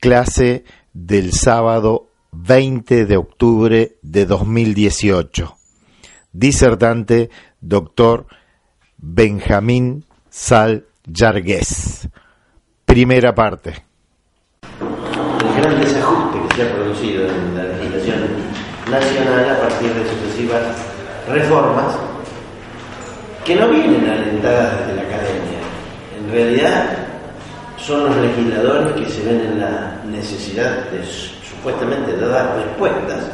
clase del sábado 20 de octubre de 2018. Disertante, doctor Benjamín Sal Yargués. Primera parte. El gran desajuste que se ha producido en la legislación nacional a partir de sucesivas reformas que no vienen alentadas desde la academia. En realidad son los legisladores que se ven en la necesidad de supuestamente de dar respuestas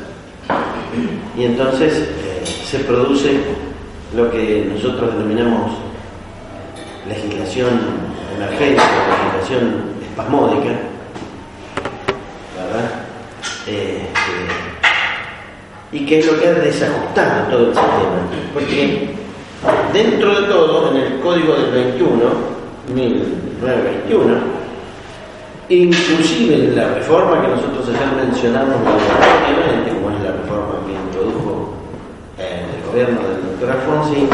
y entonces eh, se produce lo que nosotros denominamos legislación emergente, legislación espasmódica, ¿verdad? Eh, y que es lo que ha desajustado todo el sistema, porque dentro de todo, en el código del 21, 1921, inclusive en la reforma que nosotros ayer mencionamos obviamente, como es la reforma que introdujo eh, el gobierno del doctor Alfonsi,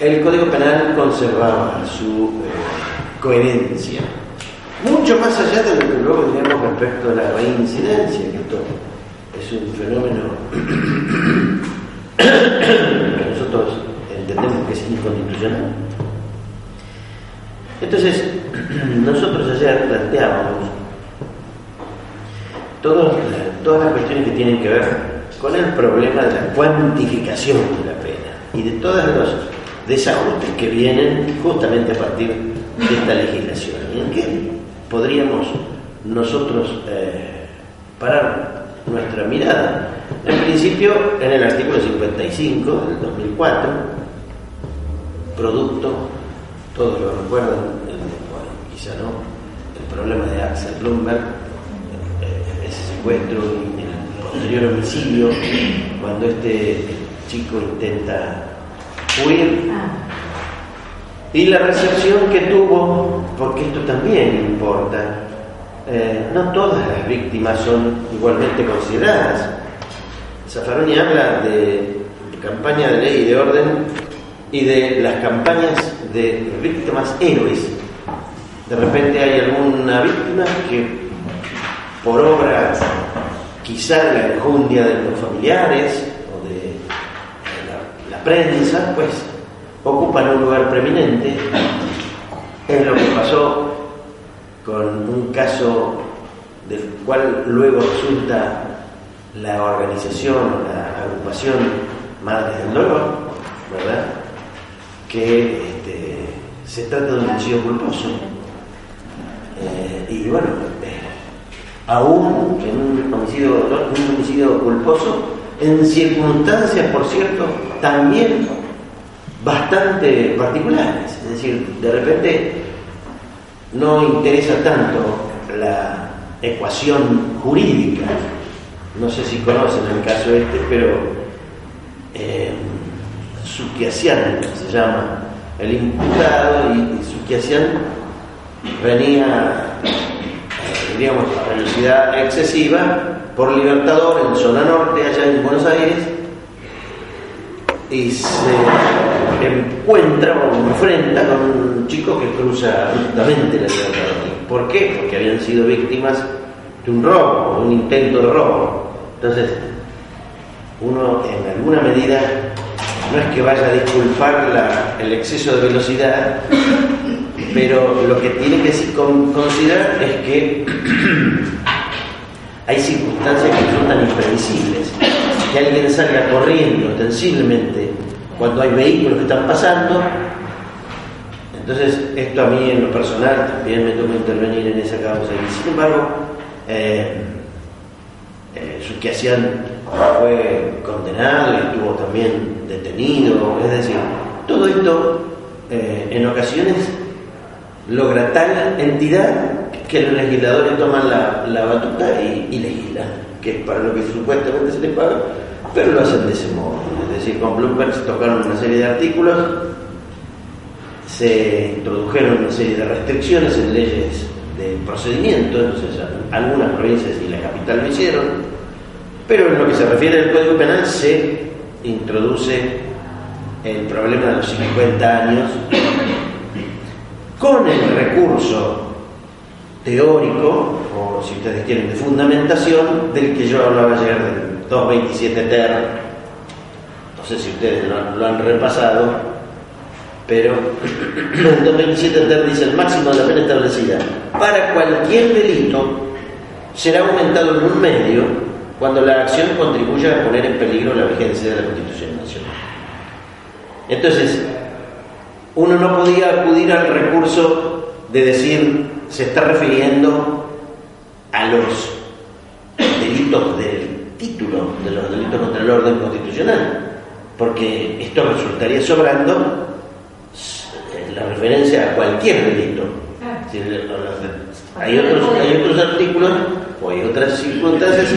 el Código Penal conservaba su eh, coherencia. Mucho más allá de lo que luego diremos respecto a la reincidencia, que esto es un fenómeno que nosotros entendemos que es inconstitucional. Entonces, nosotros ayer planteábamos todas las cuestiones que tienen que ver con el problema de la cuantificación de la pena y de todos los desajustes que vienen justamente a partir de esta legislación. ¿Y en qué podríamos nosotros eh, parar nuestra mirada? En principio, en el artículo 55 del 2004, producto todos lo recuerdan, quizá no, el problema de Axel Bloomberg, eh, ese secuestro y el posterior homicidio, cuando este chico intenta huir. Y la recepción que tuvo, porque esto también importa, eh, no todas las víctimas son igualmente consideradas. Zaffaroni habla de campaña de ley y de orden y de las campañas de víctimas héroes. De repente hay alguna víctima que por obra quizá de la enjundia de los familiares o de la, prensa, pues ocupan un lugar preeminente. Es lo que pasó con un caso del cual luego resulta la organización, la agrupación Madres del Dolor, ¿verdad? Que este, se trata de un homicidio culposo. Eh, y bueno, eh, aún en un homicidio, un homicidio culposo, en circunstancias, por cierto, también bastante particulares. Es decir, de repente no interesa tanto la ecuación jurídica. No sé si conocen el caso este, pero eh, se llama el imputado y, Suquiasian venía, eh, digamos, a velocidad excesiva por Libertador en zona norte, allá en Buenos Aires, y se encuentra o enfrenta con un chico que cruza justamente la Libertador. ¿Por qué? Porque habían sido víctimas de un robo, un intento de robo. Entonces, uno en alguna medida no es que vaya a disculpar el exceso de velocidad, pero lo que tiene que considerar es que hay circunstancias que son tan imprevisibles. Que alguien salga corriendo ostensiblemente cuando hay vehículos que están pasando. Entonces, esto a mí en lo personal también me toca intervenir en esa causa. Y sin embargo, eh, eh, fue condenado estuvo también detenido, es decir, todo esto eh, en ocasiones logra tal entidad que los legisladores toman la, batuta y, legislan, que es para lo que supuestamente se les paga, pero lo hacen de ese modo. Es decir, con Bloomberg se tocaron una serie de artículos, se introdujeron una serie de restricciones en leyes de procedimiento, entonces algunas provincias y la capital lo hicieron, pero en lo que se refiere al Código Penal se introduce el problema de los 50 años con el recurso teórico, o si ustedes quieren, de fundamentación, del que yo hablaba ayer del 227 ter. No sé si ustedes lo han, repasado, pero el 227 ter dice el máximo de la pena establecida para cualquier delito será aumentado en un medio cuando la acción contribuya a poner en peligro la vigencia de la Constitución Nacional. Entonces, uno no podía acudir al recurso de decir se está refiriendo a los delitos del título, de los delitos contra el orden constitucional, porque esto resultaría sobrando la referencia a cualquier delito. Hay otros, hay otros artículos o hay otras circunstancias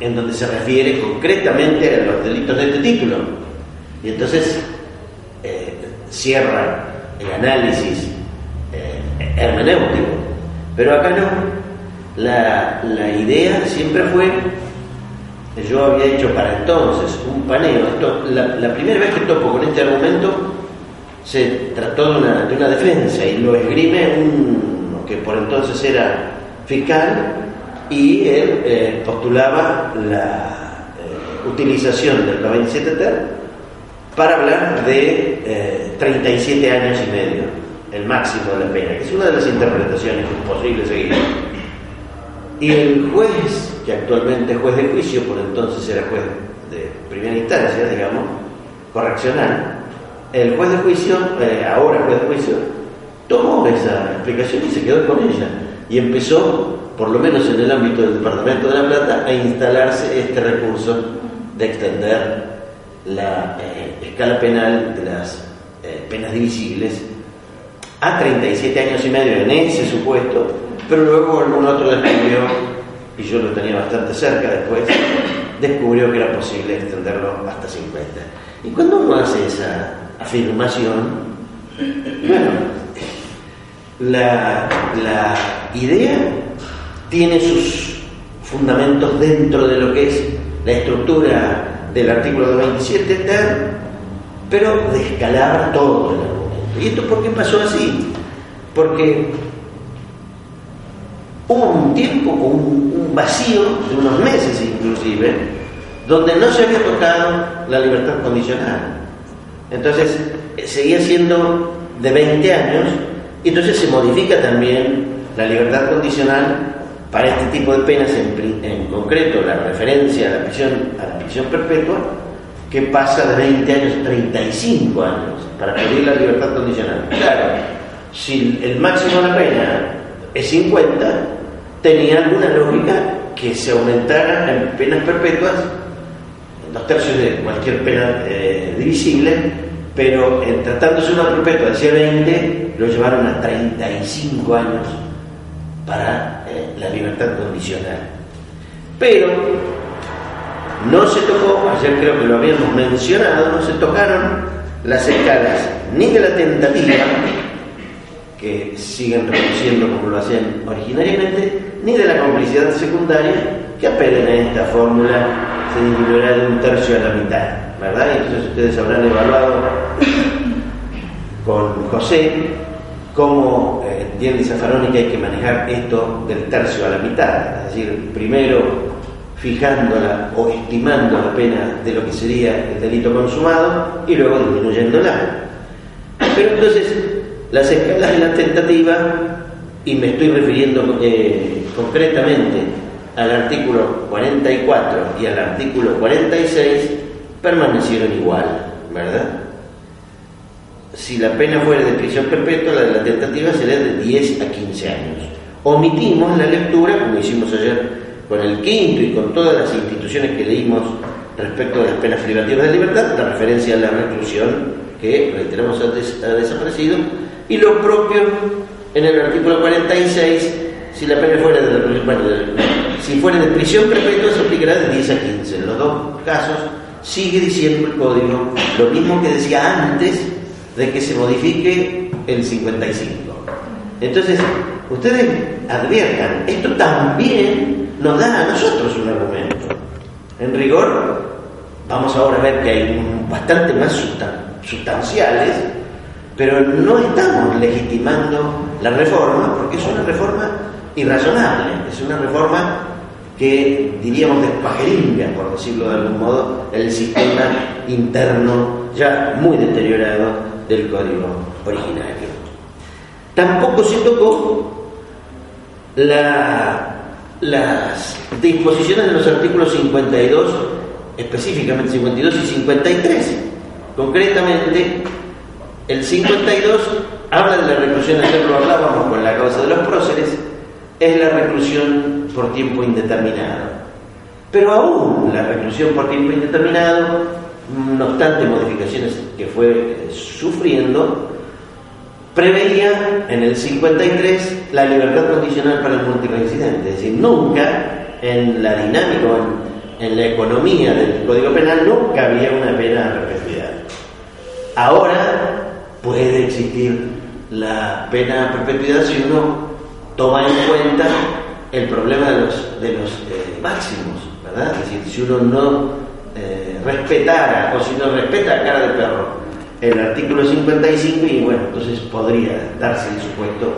en donde se refiere concretamente a los delitos de este título. Y entonces eh, cierra el análisis eh, hermenéutico. Pero acá no. La, idea siempre fue, yo había hecho para entonces un paneo. Esto, la, primera vez que topo con este argumento se trató de una, de una defensa y lo esgrime un que por entonces era fiscal y él eh, postulaba la eh, utilización del 97 ter para hablar de 37 eh, años y medio, el máximo de la pena, que es una de las interpretaciones que es posible seguir. Y el juez, que actualmente es juez de juicio, por entonces era juez de primera instancia, digamos, correccional, el juez de juicio, ahora juez de juicio, tomó esa explicación y se quedó con ella. Y empezó por lo menos en el ámbito del Departamento de La Plata, a instalarse este recurso de extender la eh, escala penal de las eh, penas divisibles a 37 años y medio en ese supuesto, pero luego algún otro descubrió, y yo lo tenía bastante cerca después, descubrió que era posible extenderlo hasta 50. Y cuando uno hace esa afirmación, bueno, la, la idea tiene sus fundamentos dentro de lo que es la estructura del artículo 27 pero de escalar todo el argumento. ¿Y esto por qué pasó así? Porque hubo un tiempo, un, un vacío de unos meses inclusive, donde no se había tocado la libertad condicional. Entonces, seguía siendo de 20 años, y entonces se modifica también la libertad condicional para este tipo de penas, en, concreto la referencia a la, prisión, perpetua, que pasa de 20 años a 35 años para pedir la libertad condicional. Claro, si el máximo de la pena es 50, tenía alguna lógica que se aumentara en penas perpetuas, en dos tercios de cualquier pena eh, divisible, pero en tratándose de una perpetua de 20, lo llevaron a 35 años para eh, la libertad condicional. Pero no se tocó, ayer creo que lo habíamos mencionado, no se tocaron las escalas ni de la tentativa, que siguen reduciendo como lo hacían originariamente, ni de la complicidad secundaria, que apelen a esta fórmula, se disminuirá de un tercio a la mitad, ¿verdad? Y entonces ustedes habrán evaluado con José cómo eh, entiende Zaffaroni que hay que manejar esto del tercio a la mitad, es decir, primero fijándola o estimando la pena de lo que sería el delito consumado y luego disminuyéndola. Pero entonces, las escalas de la tentativa, y me estoy refiriendo eh, concretamente al artículo 44 y al artículo 46, permanecieron igual, ¿verdad? Si la pena fuera de prisión perpetua, la de la tentativa sería de 10 a 15 años. Omitimos la lectura, como hicimos ayer con el quinto y con todas las instituciones que leímos respecto de las penas privativas de libertad, la referencia a la reclusión, que reiteramos ha, desaparecido, y lo propio en el artículo 46, si la pena fuera de, bueno, si fuera de prisión perpetua se aplicará de 10 a 15. En los dos casos sigue diciendo el código lo mismo que decía antes de que se modifique el 55. Entonces, ustedes adviertan, esto también nos da a nosotros un argumento. En rigor, vamos ahora a ver que hay bastante más sustanciales Pero no estamos legitimando la reforma porque es una reforma irrazonable, es una reforma que diríamos despajeringa, por decirlo de algún modo, el sistema interno ya muy deteriorado del código originario. Tampoco se tocó las disposiciones de los artículos 52, específicamente 52 y 53. Concretamente, el 52 habla de la reclusión, ayer lo hablábamos con la causa de los próceres, es la reclusión por tiempo indeterminado. Pero aún la reclusión por tiempo indeterminado, no obstante modificaciones que fue eh, sufriendo, preveía en el 53 la libertad condicional para el multireincidente. Es decir, nunca en la dinámica, en, la economía del Código Penal, nunca había una pena de perpetuidad. Ahora puede existir la pena de perpetuidad si uno toma en cuenta el problema de los, de los eh, máximos, ¿verdad? Es decir, si uno no eh, respetara o si no respeta cara de perro el artículo 55, y bueno, entonces podría darse el supuesto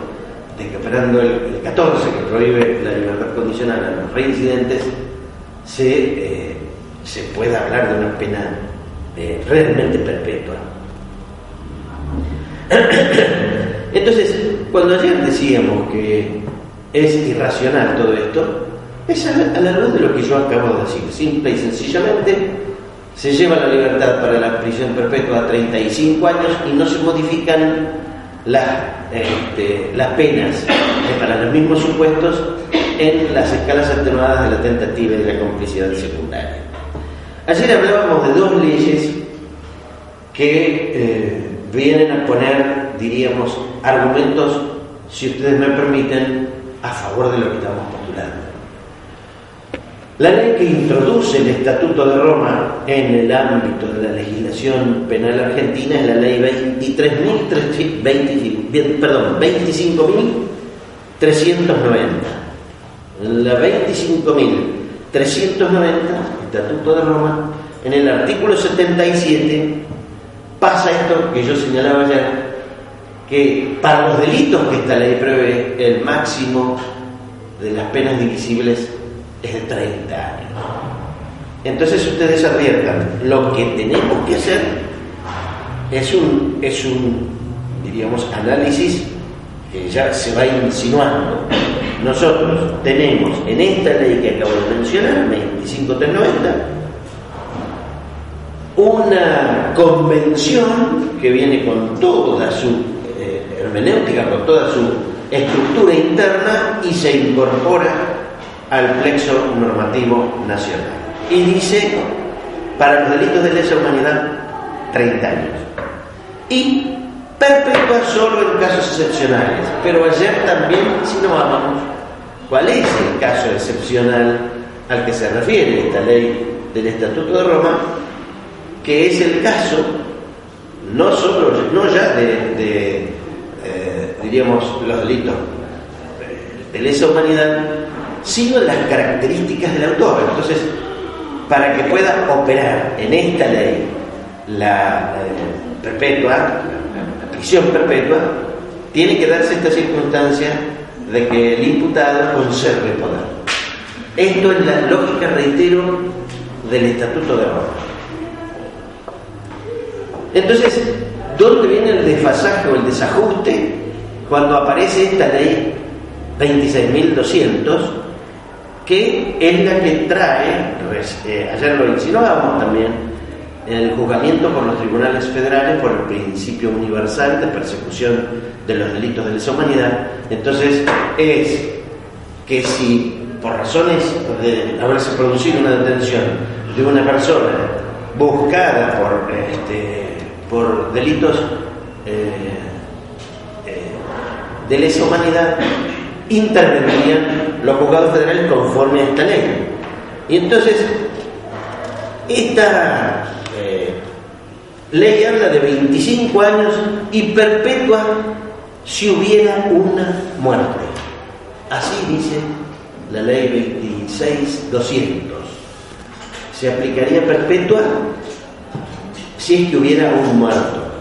de que operando el, 14, que prohíbe la libertad condicional a los reincidentes, se, eh, se pueda hablar de una pena realmente perpetua. Entonces, cuando ayer decíamos que es irracional todo esto, es a la luz de lo que yo acabo de decir. Simple y sencillamente, se lleva la libertad para la prisión perpetua a 35 años y no se modifican las, este, las penas para los mismos supuestos en las escalas atenuadas de la tentativa y de la complicidad secundaria. Ayer hablábamos de dos leyes que eh, vienen a poner, diríamos, argumentos, si ustedes me permiten, a favor de lo que estamos postulando. La ley que introduce el Estatuto de Roma en el ámbito de la legislación penal argentina es la ley 23.390, perdón, 25.390. La 25.390, Estatuto de Roma, en el artículo 77 pasa esto que yo señalaba ya, que para los delitos que esta ley prevé, el máximo de las penas divisibles es de 30 años. Entonces ustedes adviertan, lo que tenemos que hacer es un, es un diríamos, análisis que ya se va insinuando. Nosotros tenemos en esta ley que acabo de mencionar, 25390, una convención que viene con toda su hermenéutica con toda su estructura interna y se incorpora al plexo normativo nacional. Y dice, para los delitos de lesa humanidad, 30 años. Y perpetua solo en casos excepcionales. Pero ayer también, si no vamos, ¿cuál es el caso excepcional al que se refiere esta ley del Estatuto de Roma? Que es el caso no solo, no ya de diríamos, los delitos de lesa humanidad, sino las características del autor. Entonces, para que pueda operar en esta ley la perpetua, la, prisión perpetua, tiene que darse esta circunstancia de que el imputado conserve poder. Esto es la lógica, reitero, del Estatuto de Roma. Entonces, ¿dónde viene el desfasaje o el desajuste? cuando aparece esta ley 26.200, que es la que trae, eh, ayer lo insinuábamos también, el juzgamiento por los tribunales federales por el principio universal de persecución de los delitos de lesa humanidad. Entonces, es que si por razones de haberse producido una detención de una persona buscada por, este, por delitos eh, de lesa humanidad intervendrían los juzgados federales conforme a esta ley. Y entonces, esta eh, ley habla de 25 años y perpetua si hubiera una muerte. Así dice la ley 26200. Se aplicaría perpetua si es que hubiera un muerto.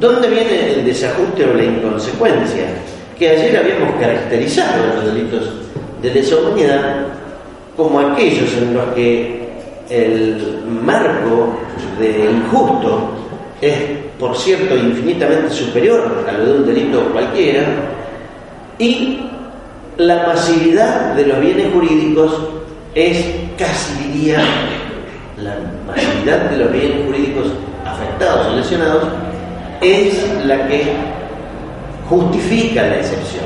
¿Dónde viene el desajuste o la inconsecuencia? Que ayer habíamos caracterizado los delitos de lesa humanidad como aquellos en los que el marco de injusto es, por cierto, infinitamente superior a lo de un delito cualquiera, y la masividad de los bienes jurídicos es casi diría la masividad de los bienes jurídicos afectados o lesionados es la que justifica la excepción,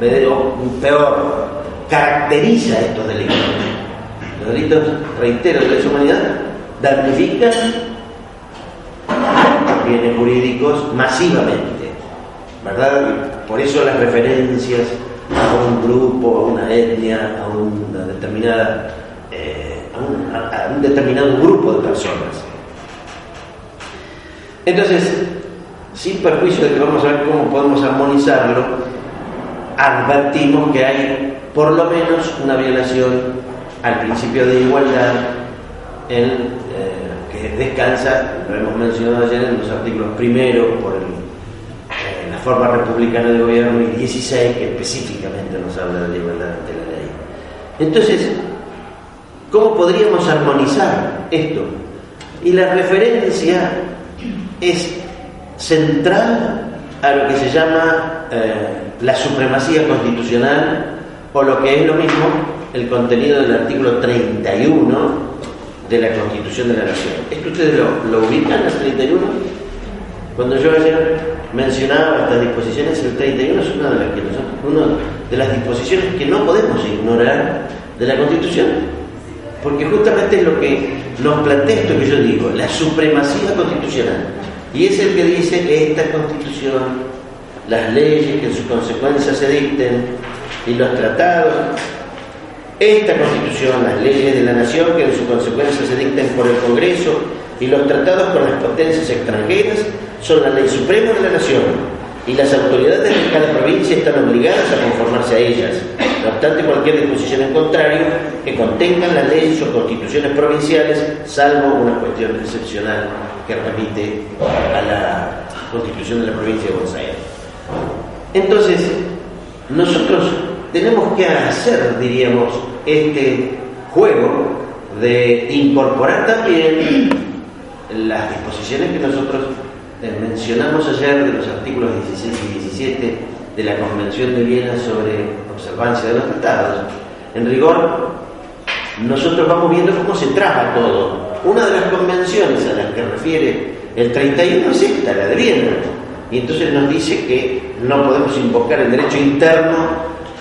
un peor, caracteriza estos delitos. Los delitos, reitero, de la humanidad damnifican bienes jurídicos masivamente, ¿verdad? Por eso las referencias a un grupo, a una etnia, a una determinada, eh, a un determinado grupo de personas. Entonces, sin perjuicio de que vamos a ver cómo podemos armonizarlo, advertimos que hay por lo menos una violación al principio de igualdad en, eh, que descansa, lo hemos mencionado ayer en los artículos primero por eh, la forma republicana de gobierno y 16 que específicamente nos habla de la igualdad ante la ley. Entonces, ¿cómo podríamos armonizar esto? Y la referencia es central a lo que se llama eh, la supremacía constitucional o lo que es lo mismo el contenido del artículo 31 de la Constitución de la Nación. ¿Esto ustedes lo, lo ubican, el 31? Cuando yo ayer mencionaba estas disposiciones, el 31 es una de las, que una de las disposiciones que no podemos ignorar de la Constitución, porque justamente es lo que nos plantea esto que yo digo, la supremacía constitucional. Y es el que dice que esta constitución, las leyes que en su consecuencia se dicten y los tratados, esta constitución, las leyes de la nación que en su consecuencia se dicten por el Congreso y los tratados con las potencias extranjeras son la ley suprema de la nación y las autoridades de cada provincia están obligadas a conformarse a ellas. No obstante, cualquier disposición en contrario que contengan las leyes o constituciones provinciales, salvo una cuestión excepcional que remite a la constitución de la provincia de Buenos Aires. Entonces, nosotros tenemos que hacer, diríamos, este juego de incorporar también las disposiciones que nosotros mencionamos ayer de los artículos 16 y 17 de la Convención de Viena sobre observancia de los tratados. En rigor, nosotros vamos viendo cómo se traba todo. Una de las convenciones a las que refiere el 31 es esta, la de Viena. Y entonces nos dice que no podemos invocar el derecho interno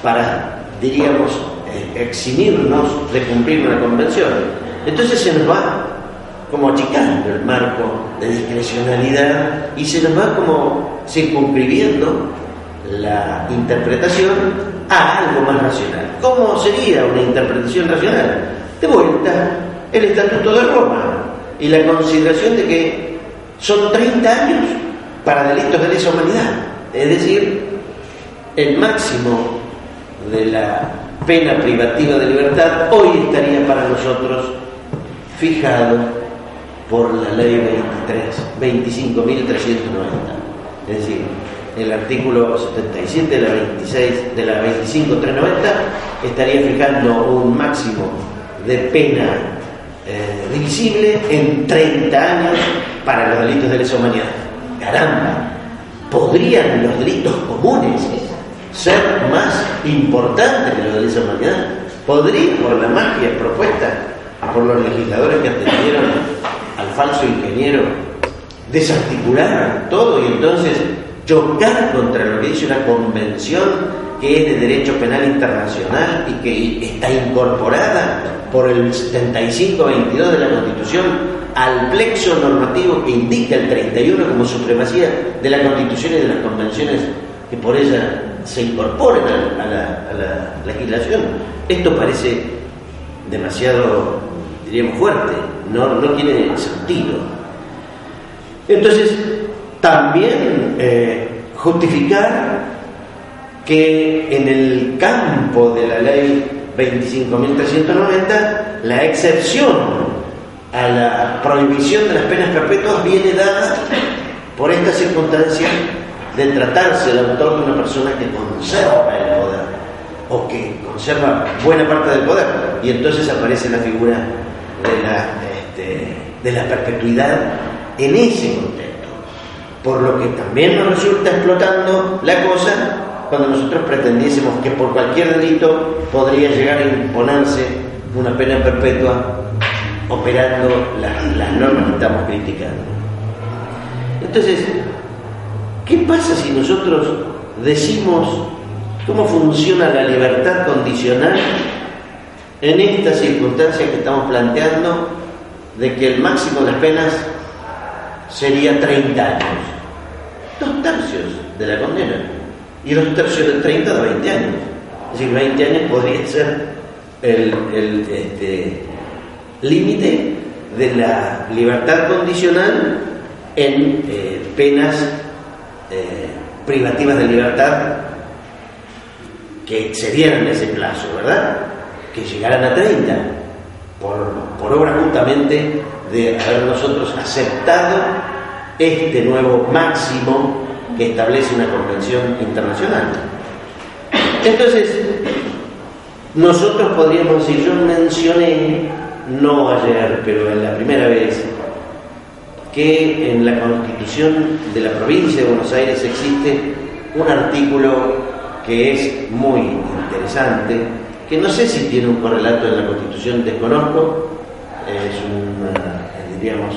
para, diríamos, eh, eximirnos de cumplir una convención. Entonces se nos va como achicando el marco de discrecionalidad y se nos va como circunscribiendo la interpretación a algo más racional. ¿Cómo sería una interpretación racional? De vuelta, el Estatuto de Roma y la consideración de que son 30 años para delitos de lesa humanidad, es decir, el máximo de la pena privativa de libertad hoy estaría para nosotros fijado por la ley 23, 25.390. Es decir, el artículo 77 de la 26 de la 25390 estaría fijando un máximo de pena eh, divisible en 30 años para los delitos de lesa humanidad. Caramba, ¿podrían los delitos comunes ser más importantes que los de lesa humanidad? ¿Podría, por la magia propuesta por los legisladores que atendieron al falso ingeniero, desarticular todo y entonces chocar contra lo que dice una convención que es de derecho penal internacional y que está incorporada por el 75-22 de la Constitución al plexo normativo que indica el 31 como supremacía de la Constitución y de las convenciones que por ella se incorporen a, la, legislación. Esto parece demasiado, diríamos, fuerte, no, no tiene sentido. Entonces, también eh, justificar que en el campo de la ley 25.390 la excepción a la prohibición de las penas perpetuas viene dada por esta circunstancia de tratarse el autor de una persona que conserva el poder o que conserva buena parte del poder. Y entonces aparece la figura de la, este, de la perpetuidad en ese contexto. Por lo que también nos resulta explotando la cosa cuando nosotros pretendiésemos que por cualquier delito podría llegar a imponerse una pena perpetua operando las, normas que estamos criticando. Entonces, ¿qué pasa si nosotros decimos cómo funciona la libertad condicional en esta circunstancia que estamos planteando de que el máximo de las penas sería 30 años? Dos tercios de la condena y dos tercios de 30 de 20 años. Es decir, 20 años podría ser el, el este, límite de la libertad condicional en eh, penas eh, privativas de libertad que excedieran ese plazo, ¿verdad? Que llegaran a 30, por, obra justamente de haber nosotros aceptado este nuevo máximo que establece una convención internacional. Entonces, nosotros podríamos decir, yo mencioné no ayer, pero en la primera vez, que en la constitución de la provincia de Buenos Aires existe un artículo que es muy interesante, que no sé si tiene un correlato en la constitución, desconozco, es un, diríamos,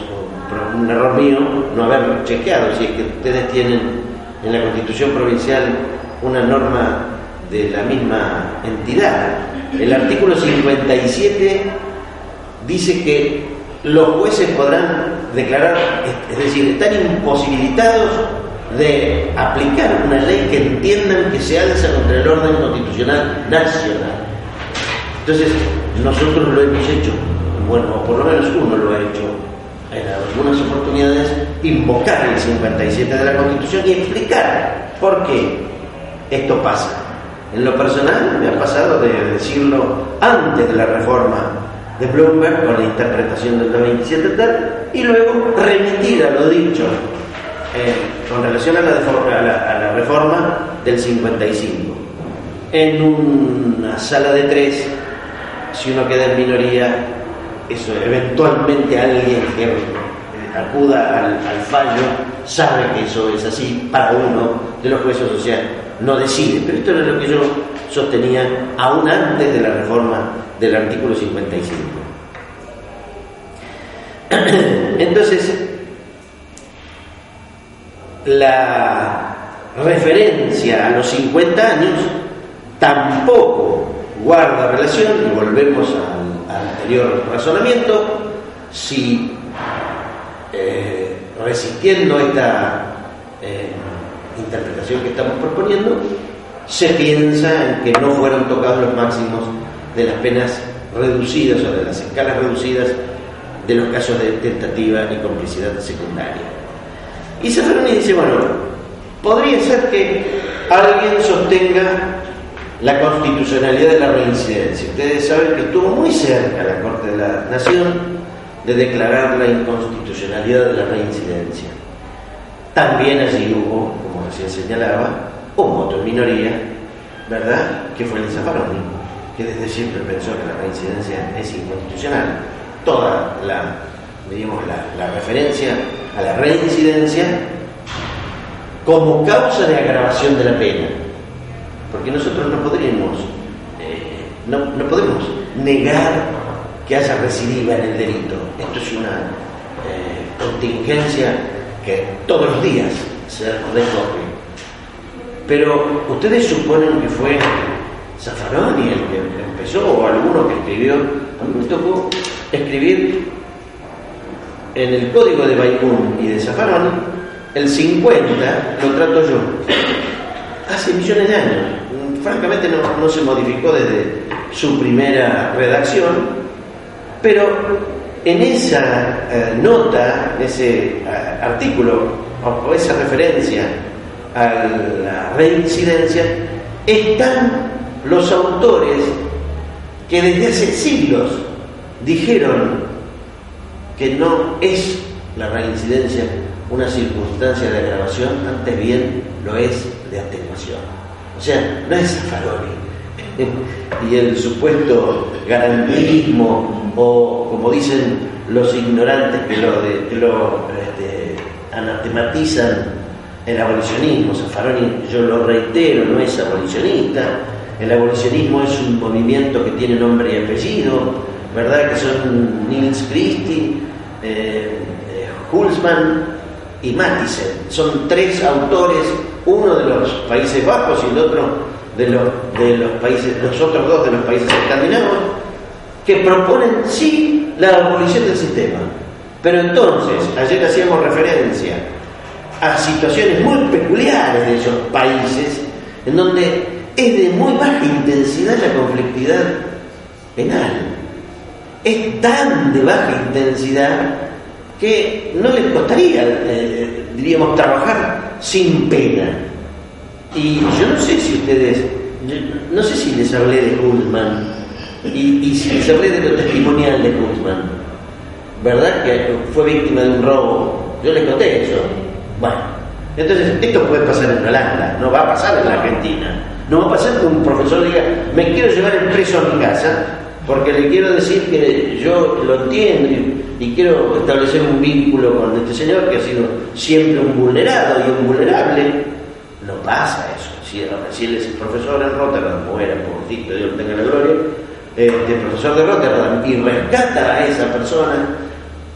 un, error mío no haberlo chequeado, si es que ustedes tienen en la constitución provincial una norma de la misma entidad. El artículo 57 dice que los jueces podrán declarar, es decir, están imposibilitados de aplicar una ley que entiendan que se alza contra el orden constitucional nacional. Entonces, nosotros lo hemos hecho, bueno, por lo menos uno lo ha hecho en algunas oportunidades, invocar el 57 de la Constitución y explicar por qué esto pasa. En lo personal me ha pasado de decirlo antes de la reforma de Bloomberg con la interpretación del 27 tal, y luego remitir a lo dicho eh, con relación a la, a la, reforma del 55. En una sala de tres, si uno queda en minoría, eso eventualmente alguien que eh, acuda al, al, fallo sabe que eso es así para uno de los jueces, sea, no decide. Pero esto es lo que yo sostenía aún antes de la reforma del artículo 55. Entonces, la referencia a los 50 años tampoco guarda relación, y volvemos al, anterior razonamiento, si eh, resistiendo esta eh, interpretación que estamos proponiendo, se piensa en que no fueron tocados los máximos de las penas reducidas o de las escalas reducidas de los casos de tentativa y complicidad secundaria. Y Zaffaroni dice, bueno, podría ser que alguien sostenga la constitucionalidad de la reincidencia. Ustedes saben que estuvo muy cerca la Corte de la Nación de declarar la inconstitucionalidad de la reincidencia. También allí hubo, como recién señalaba, un voto en minoría, ¿verdad?, que fue el de Zaffaroni que desde siempre pensó que la reincidencia es inconstitucional. Toda la, la, referencia a la reincidencia como causa de agravación de la pena. Porque nosotros no podríamos, eh, no, no, podemos negar que haya recidiva en el delito. Esto es una eh, contingencia que todos los días se recoge. Pero ustedes suponen que fue Zaffaroni el que empezó, o alguno que escribió, a mí me tocó escribir en el código de Baikun y de Zaffaroni, el 50 lo trato yo, hace millones de años. Francamente no, se modificó desde su primera redacción, pero en esa eh, nota, ese eh, artículo o esa referencia a la reincidencia, están los autores que desde hace siglos dijeron que no es la reincidencia una circunstancia de agravación, antes bien lo es de atenuación. O sea, no es Zaffaroni. y el supuesto garantismo, o como dicen los ignorantes que lo, que lo este, anatematizan el abolicionismo. Zaffaroni, yo lo reitero, no es abolicionista. El abolicionismo es un movimiento que tiene nombre y apellido, ¿verdad? Que son Niels Christie, eh, eh, Hulsmann y Matisen. Son tres autores, uno de los Países Bajos y el otro de los, de los países, los otros dos de los países escandinavos, que proponen sí la abolición del sistema. Pero entonces, ayer hacíamos referencia a situaciones muy peculiares de esos países, en donde es de muy baja intensidad la conflictividad penal. Es tan de baja intensidad que no les costaría, eh, diríamos, trabajar sin pena. Y yo no sé si ustedes, no sé si les hablé de Guzmán y, si les hablé de lo testimonial de Guzmán, ¿verdad? Que fue víctima de un robo. Yo les conté eso. Bueno, entonces esto puede pasar en Holanda, no va a pasar en la Argentina. No va a pasar que un profesor diga, me quiero llevar el preso a mi casa porque le quiero decir que yo lo entiendo y, quiero establecer un vínculo con este señor que ha sido siempre un vulnerado y un vulnerable. No pasa eso. Si, él es el profesor en Rotterdam, o era, pobrecito, Dios tenga la gloria, este profesor de Rotterdam y rescata a esa persona,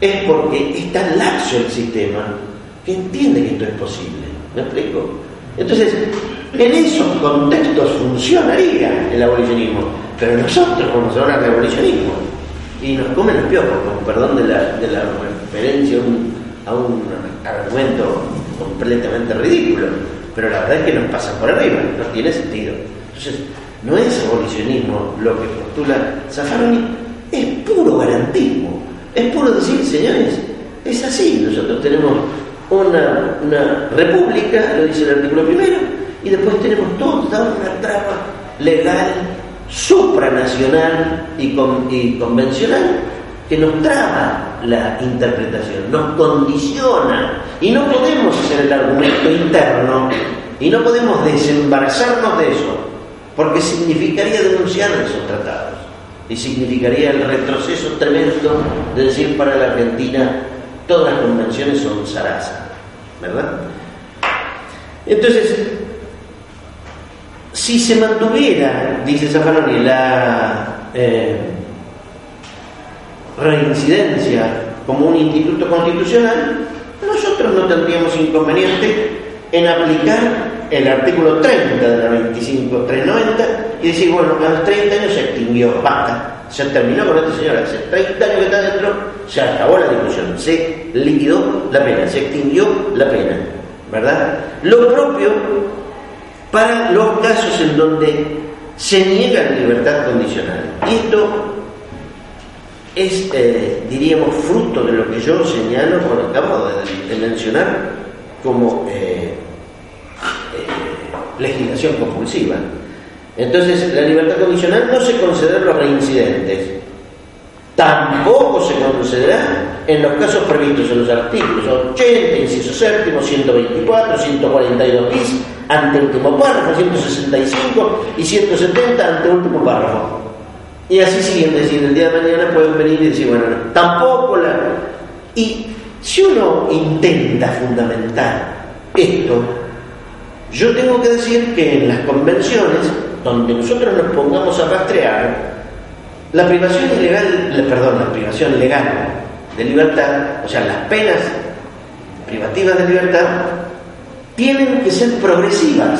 es porque es tan laxo el sistema que entiende que esto es posible. ¿Me explico? Entonces, en esos contextos funcionaría el abolicionismo, pero nosotros vamos a hablar de abolicionismo y nos comen los piojos, con perdón de la, de la referencia a un, argumento completamente ridículo, pero la verdad es que nos pasan por arriba, no tiene sentido. Entonces, no es abolicionismo lo que postula Zaffaroni, es puro garantismo, es puro decir, señores, es así, nosotros tenemos una, una república, lo dice el artículo primero, y después tenemos toda una trama legal supranacional y, y convencional que nos traba la interpretación, nos condiciona y no podemos hacer el argumento interno y no podemos desembarazarnos de eso, porque significaría denunciar esos tratados y significaría el retroceso tremendo de decir para la Argentina todas las convenciones son zaraza, ¿verdad? Entonces, si se mantuviera, dice Zaffaroni, la eh, reincidencia como un instituto constitucional, nosotros no tendríamos inconveniente en aplicar el artículo 30 de la 25390 y decir, bueno, a los 30 años se extinguió, basta, se terminó con este señor, hace 30 años que está dentro, se acabó la discusión, se liquidó la pena, se extinguió la pena, ¿verdad? Lo propio para los casos en donde se niega libertad condicional. Y esto es, eh, diríamos, fruto de lo que yo señalo, por acabo de, mencionar, como eh, eh, legislación compulsiva. Entonces, la libertad condicional no se concederá a los reincidentes, tampoco se concederá en los casos previstos en los artículos 80, inciso séptimo, 124, 142 bis, ante último párrafo, 165 y 170 ante último párrafo. Y así siguiente, decir, el día de mañana pueden venir y decir, bueno, tampoco la... Y si uno intenta fundamentar esto, yo tengo que decir que en las convenciones, donde nosotros nos pongamos a rastrear, la privación ilegal, perdón, la privación legal de libertad, o sea, las penas privativas de libertad, tienen que ser progresivas.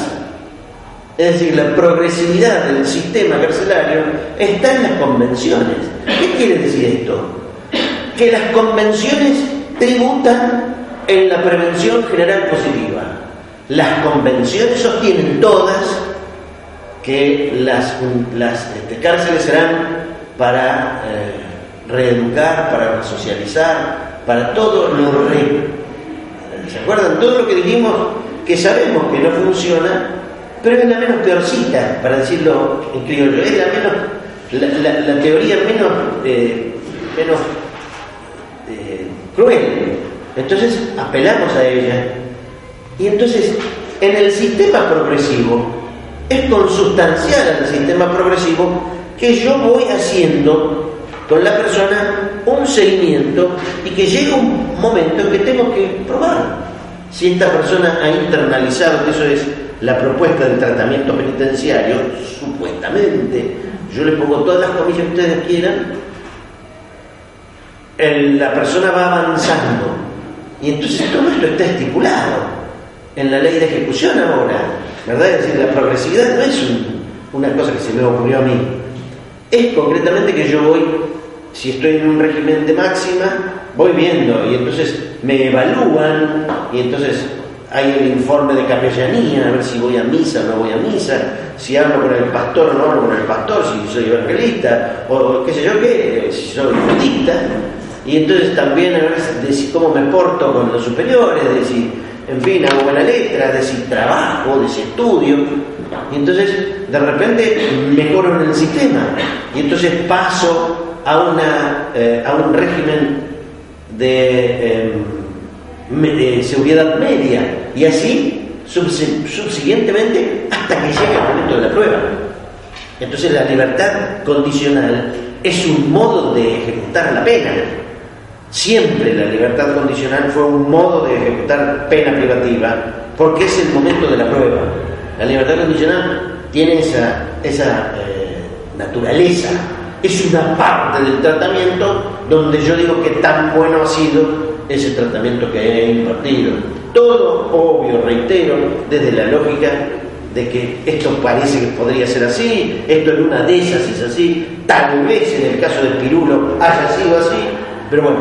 Es decir, la progresividad del sistema carcelario está en las convenciones. ¿Qué quiere decir esto? Que las convenciones tributan en la prevención general positiva. Las convenciones sostienen todas que las, este, cárceles serán para eh, reeducar, para socializar, para todo lo re. ¿Se acuerdan? Todo lo que dijimos que sabemos que no funciona, pero es la menos peorcita, para decirlo en criollo, es la menos, la, teoría menos, eh, menos eh, cruel. Entonces apelamos a ella. Y entonces en el sistema progresivo es consustancial al sistema progresivo que yo voy haciendo con la persona un seguimiento y que llega un momento en que tengo que probar si esta persona ha internalizado que eso es la propuesta del tratamiento penitenciario, supuestamente, yo le pongo todas las comillas que ustedes quieran, la persona va avanzando. Y entonces todo esto está estipulado en la ley de ejecución ahora, ¿verdad? Es decir, la progresividad no es una cosa que se me ocurrió a mí, es concretamente que yo voy, si estoy en un régimen de máxima, voy viendo y entonces me evalúan y entonces hay el informe de capellanía, a ver si voy a misa o no voy a misa, si hablo con el pastor o no hablo con el pastor, si soy evangelista, o qué sé yo qué, si soy budista, y entonces también a ver de si cómo me porto con los superiores, de si, en fin, hago buena letra, de si trabajo, de si estudio, y entonces de repente mejoro en el sistema, y entonces paso a, una, eh, a un régimen de... Em, de seguridad media y así subsiguientemente hasta que llegue el momento de la prueba. Entonces la libertad condicional es un modo de ejecutar la pena. Siempre la libertad condicional fue un modo de ejecutar pena privativa porque es el momento de la prueba. La libertad condicional tiene esa, esa eh, naturaleza, es una parte del tratamiento donde yo digo que tan bueno ha sido ese tratamiento que he impartido. Todo, obvio, reitero, desde la lógica de que esto parece que podría ser así, esto en una de esas es así, tal vez en el caso del pirulo haya sido así, pero bueno,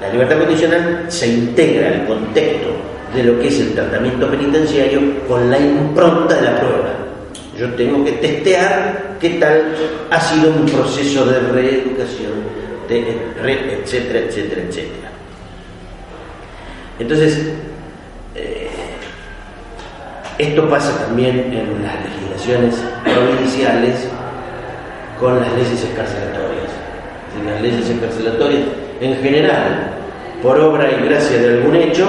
la libertad condicional se integra al contexto de lo que es el tratamiento penitenciario con la impronta de la prueba. Yo tengo que testear qué tal ha sido un proceso de reeducación, etcétera, etcétera, etcétera. Entonces, eh, esto pasa también en las legislaciones provinciales con las leyes escarcelatorias. Las leyes escarcelatorias, en general, por obra y gracia de algún hecho,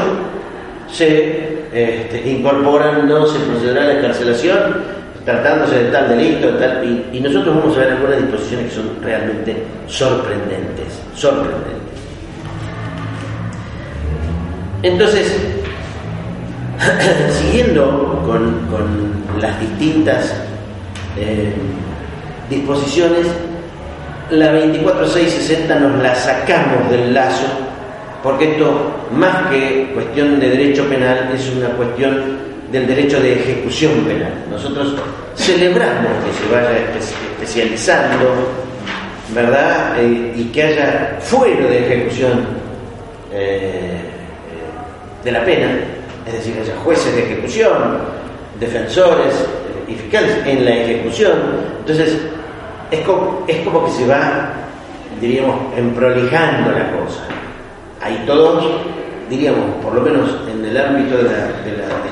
se este, incorporan, no se procederá a la escarcelación tratándose de tal delito, tal, y, y nosotros vamos a ver algunas disposiciones que son realmente sorprendentes, sorprendentes. Entonces, siguiendo con, las distintas eh, disposiciones, la 24660 nos la sacamos del lazo, porque esto, más que cuestión de derecho penal, es una cuestión del derecho de ejecución penal. Nosotros celebramos que se vaya especializando, ¿verdad? Eh, y que haya fuero de ejecución. Eh, de la pena, es decir, haya jueces de ejecución, defensores eh, y fiscales en la ejecución. Entonces, es como, es como que se va, diríamos, emprolijando la cosa. Hay todos, diríamos, por lo menos en el ámbito de la,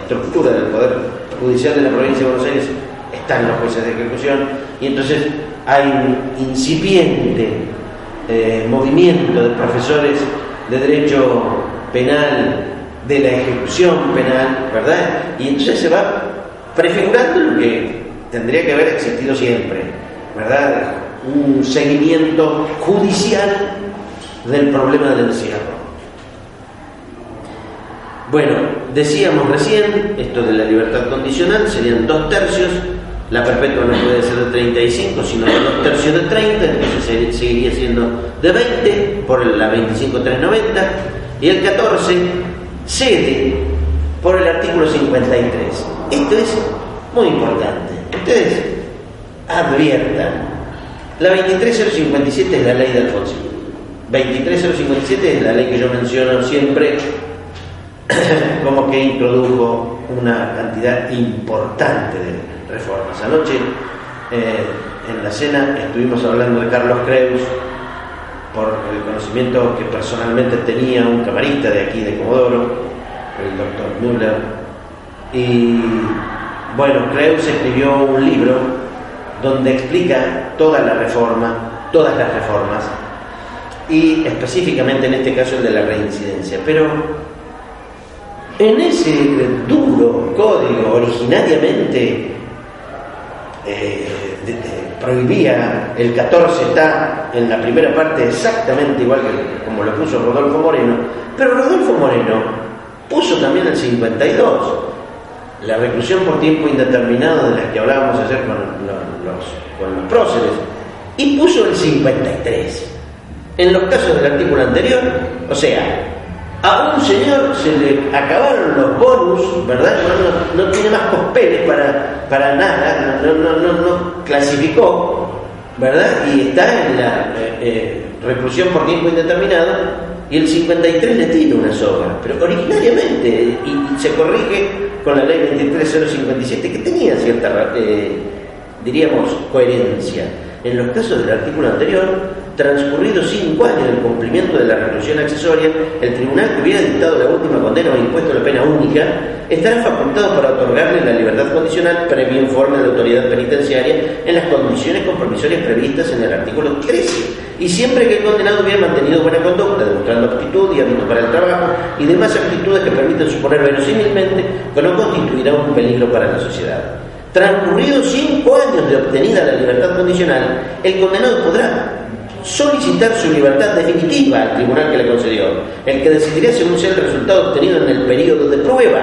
estructura del Poder Judicial de la provincia de Buenos Aires, están los jueces de ejecución y entonces hay un incipiente eh, movimiento de profesores de derecho penal de la ejecución penal, ¿verdad? Y entonces se va prefigurando lo que tendría que haber existido siempre, ¿verdad? Un seguimiento judicial del problema del encierro. Bueno, decíamos recién, esto de la libertad condicional serían dos tercios, la perpetua no puede ser de 35, sino de dos tercios de 30, entonces seguiría siendo de 20 por la 25390, y el 14 cede por el artículo 53. Esto es muy importante. Ustedes adviertan. La 23057 es la ley de Alfonsín. 23057 es la ley que yo menciono siempre como que introdujo una cantidad importante de reformas. Anoche eh, en la cena estuvimos hablando de Carlos Creus por el conocimiento que personalmente tenía un camarista de aquí de Comodoro, el doctor Müller. Y bueno, Creus escribió un libro donde explica toda la reforma, todas las reformas, y específicamente en este caso el de la reincidencia. Pero en ese duro código originariamente eh, prohibía el 14 está en la primera parte exactamente igual que como lo puso Rodolfo Moreno, pero Rodolfo Moreno puso también el 52, la reclusión por tiempo indeterminado de la que hablábamos ayer con los próceres, y puso el 53. En los casos del artículo anterior, o sea, a un señor se le acabaron los bonus, ¿verdad? No, tiene más cospeles para, para nada, no, no, clasificó, ¿verdad? Y está en la eh, eh, reclusión por tiempo indeterminado y el 53 le tiene una soga, pero originariamente, y, se corrige con la ley 23057, que tenía cierta, eh, diríamos, coherencia. En los casos del artículo anterior, transcurridos cinco años del cumplimiento de la reclusión accesoria, el tribunal que hubiera dictado la última condena o impuesto la pena única estará facultado para otorgarle la libertad condicional previo informe de la autoridad penitenciaria en las condiciones compromisorias previstas en el artículo 13, y siempre que el condenado hubiera mantenido buena conducta, demostrando aptitud y hábito para el trabajo y demás actitudes que permiten suponer verosímilmente que no constituirá un peligro para la sociedad. Transcurridos cinco años de obtenida la libertad condicional, el condenado podrá solicitar su libertad definitiva al tribunal que le concedió, el que decidirá según sea el resultado obtenido en el periodo de prueba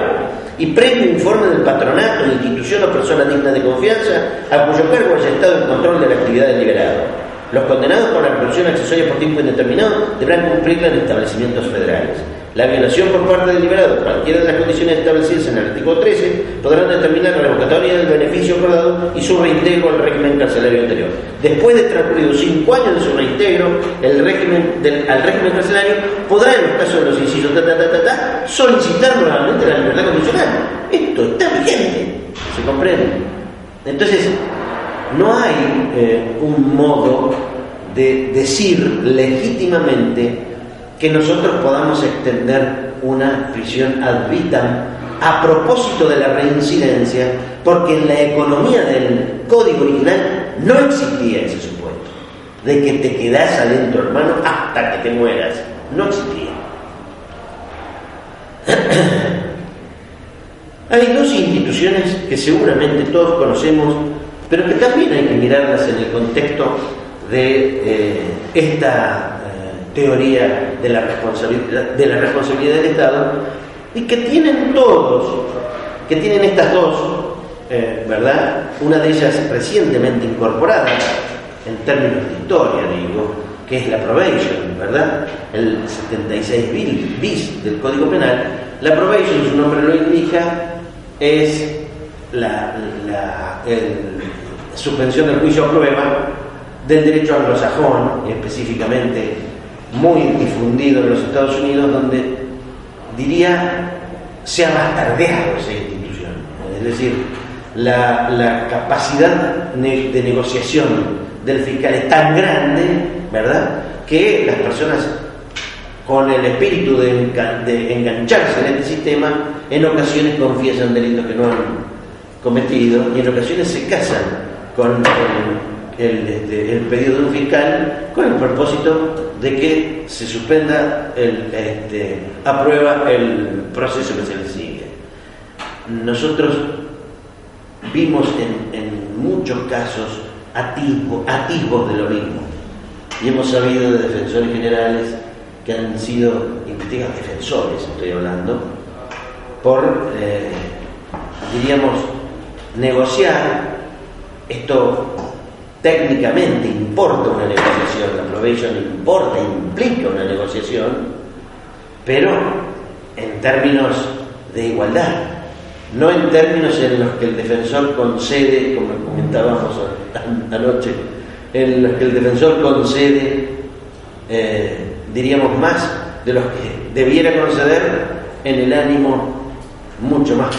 y previo informe del patronato, institución o persona digna de confianza a cuyo cargo haya estado el control de la actividad del liberado. Los condenados con la reclusión accesoria por tiempo indeterminado deberán cumplirla en establecimientos federales. La violación por parte del liberado, cualquiera de las condiciones establecidas en el artículo 13, podrán determinar la revocatoria del beneficio acordado y su reintegro al régimen carcelario anterior. Después de transcurridos cinco años de su reintegro el régimen al régimen carcelario, podrá, en los casos de los incisos solicitar nuevamente la libertad condicional. Esto está vigente, ¿se comprende? Entonces, no hay eh, un modo de decir legítimamente que nosotros podamos extender una prisión ad vitam a propósito de la reincidencia, porque en la economía del código original no existía ese supuesto, de que te quedas adentro, hermano, hasta que te mueras. No existía. Hay dos instituciones que seguramente todos conocemos, pero que también hay que mirarlas en el contexto de eh, esta teoría de la responsabilidad, del Estado y que tienen todos, que tienen estas dos, eh, ¿verdad? Una de ellas recientemente incorporada, en términos de historia, digo, que es la probation, ¿verdad? El 76 bis del Código Penal. La probation, su nombre lo indica, es la suspensión del juicio a prueba del derecho anglosajón, específicamente muy difundido en los Estados Unidos, donde diría se ha bastardeado esa institución. Es decir, la, capacidad de negociación del fiscal es tan grande, ¿verdad?, que las personas con el espíritu de, engancharse en este sistema, en ocasiones confiesan delitos que no han cometido y en ocasiones se casan con el, este, el, pedido de un fiscal con el propósito de que se suspenda, el, este, aprueba el proceso que se le sigue. Nosotros vimos en, muchos casos atisbos, de lo mismo y hemos sabido de defensores generales que han sido investigados, defensores estoy hablando, por, eh, diríamos, negociar esto técnicamente importa una negociación, la probation importa, implica una negociación, pero en términos de igualdad, no en términos en los que el defensor concede, como comentábamos anoche, en los que el defensor concede, eh, diríamos, más de los que debiera conceder en el ánimo mucho más,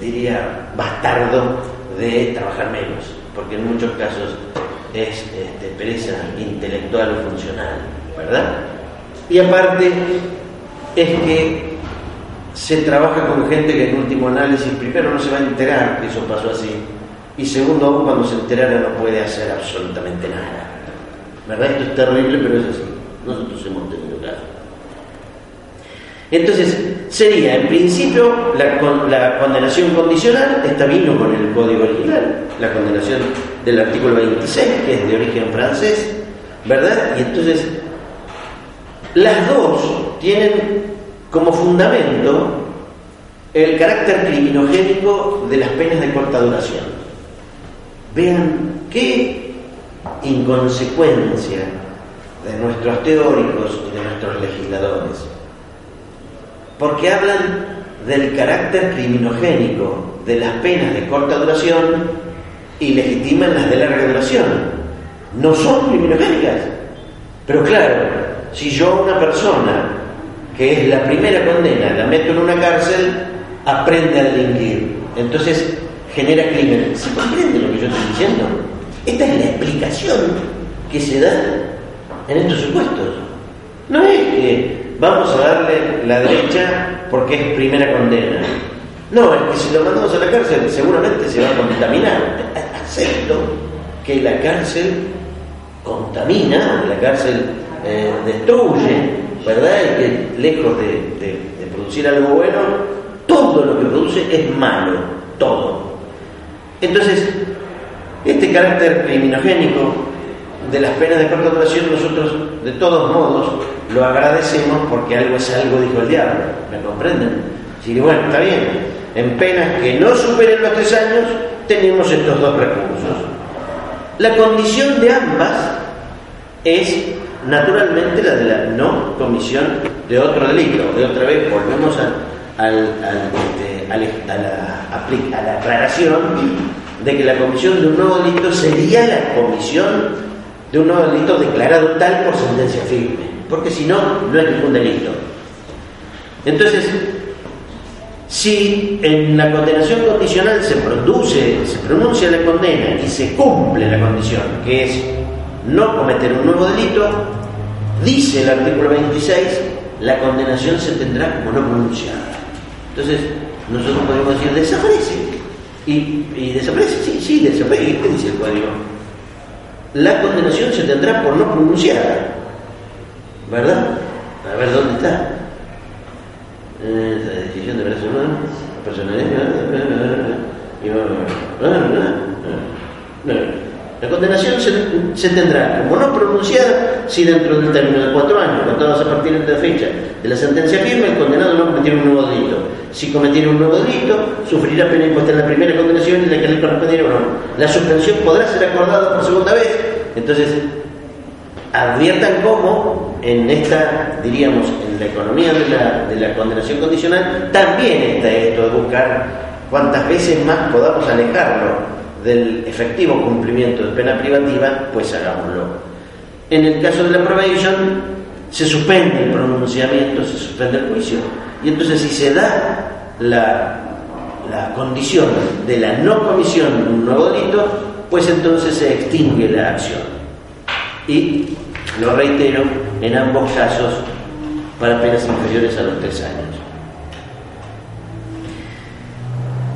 diría, bastardo de trabajar menos porque en muchos casos es este, pereza intelectual o funcional, ¿verdad? Y aparte es que se trabaja con gente que en último análisis, primero no se va a enterar que eso pasó así, y segundo, aún cuando se enterara no puede hacer absolutamente nada. ¿Verdad? Esto es terrible, pero es así. nosotros hemos. Entonces, sería en principio la, condenación condicional, esta vino con el código original, la condenación del artículo 26, que es de origen francés, ¿verdad? Y entonces, las dos tienen como fundamento el carácter criminogénico de las penas de corta duración. Vean qué inconsecuencia de nuestros teóricos y de nuestros legisladores porque hablan del carácter criminogénico de las penas de corta duración y legitiman las de larga duración. No son criminogénicas. Pero claro, si yo a una persona que es la primera condena la meto en una cárcel, aprende a delinquir. Entonces genera crimen. ¿Se comprende lo que yo estoy diciendo? Esta es la explicación que se da en estos supuestos. No es que vamos a darle la derecha porque es primera condena. No, es que si lo mandamos a la cárcel seguramente se va a contaminar. Acepto que la cárcel contamina, la cárcel eh, destruye, ¿verdad? Y que lejos de, producir algo bueno, todo lo que produce es malo, todo. Entonces, este carácter criminogénico de las penas de corta duración nosotros de todos modos lo agradecemos porque algo es algo, dijo el diablo, ¿me comprenden? Si bueno, está bien, en penas que no superen los tres años tenemos estos dos recursos. La condición de ambas es naturalmente la de la no comisión de otro delito. De otra vez volvemos a, al, este, a, la, a la aclaración de que la comisión de un nuevo delito sería la comisión de un nuevo delito declarado tal por sentencia firme, porque si no, no es ningún delito. Entonces, si en la condenación condicional se produce, se pronuncia la condena y se cumple la condición, que es no cometer un nuevo delito, dice el artículo 26, la condenación se tendrá como no pronunciada. Entonces, nosotros podemos decir desaparece. Y, desaparece, sí, sí, desaparece. ¿Qué dice el código? La condenación se tendrá por no pronunciar. ¿Verdad? A ver, ¿dónde está? Eh, la decisión de persona, personalidad. La condenación se, tendrá como no pronunciada si dentro del término de cuatro años, contados a partir de la fecha de la sentencia firme, el condenado no cometiera un nuevo delito. Si cometiera un nuevo delito, sufrirá pena impuesta en la primera condenación y la que le correspondiera o no. La suspensión podrá ser acordada por segunda vez. Entonces, adviertan cómo en esta, diríamos, en la economía de la, de la condenación condicional, también está esto de buscar cuantas veces más podamos alejarlo del efectivo cumplimiento de pena privativa, pues hagámoslo. En el caso de la probation, se suspende el pronunciamiento, se suspende el juicio. Y entonces si se da la, la condición de la no comisión de un nuevo delito, pues entonces se extingue la acción. Y, lo reitero, en ambos casos, para penas inferiores a los tres años.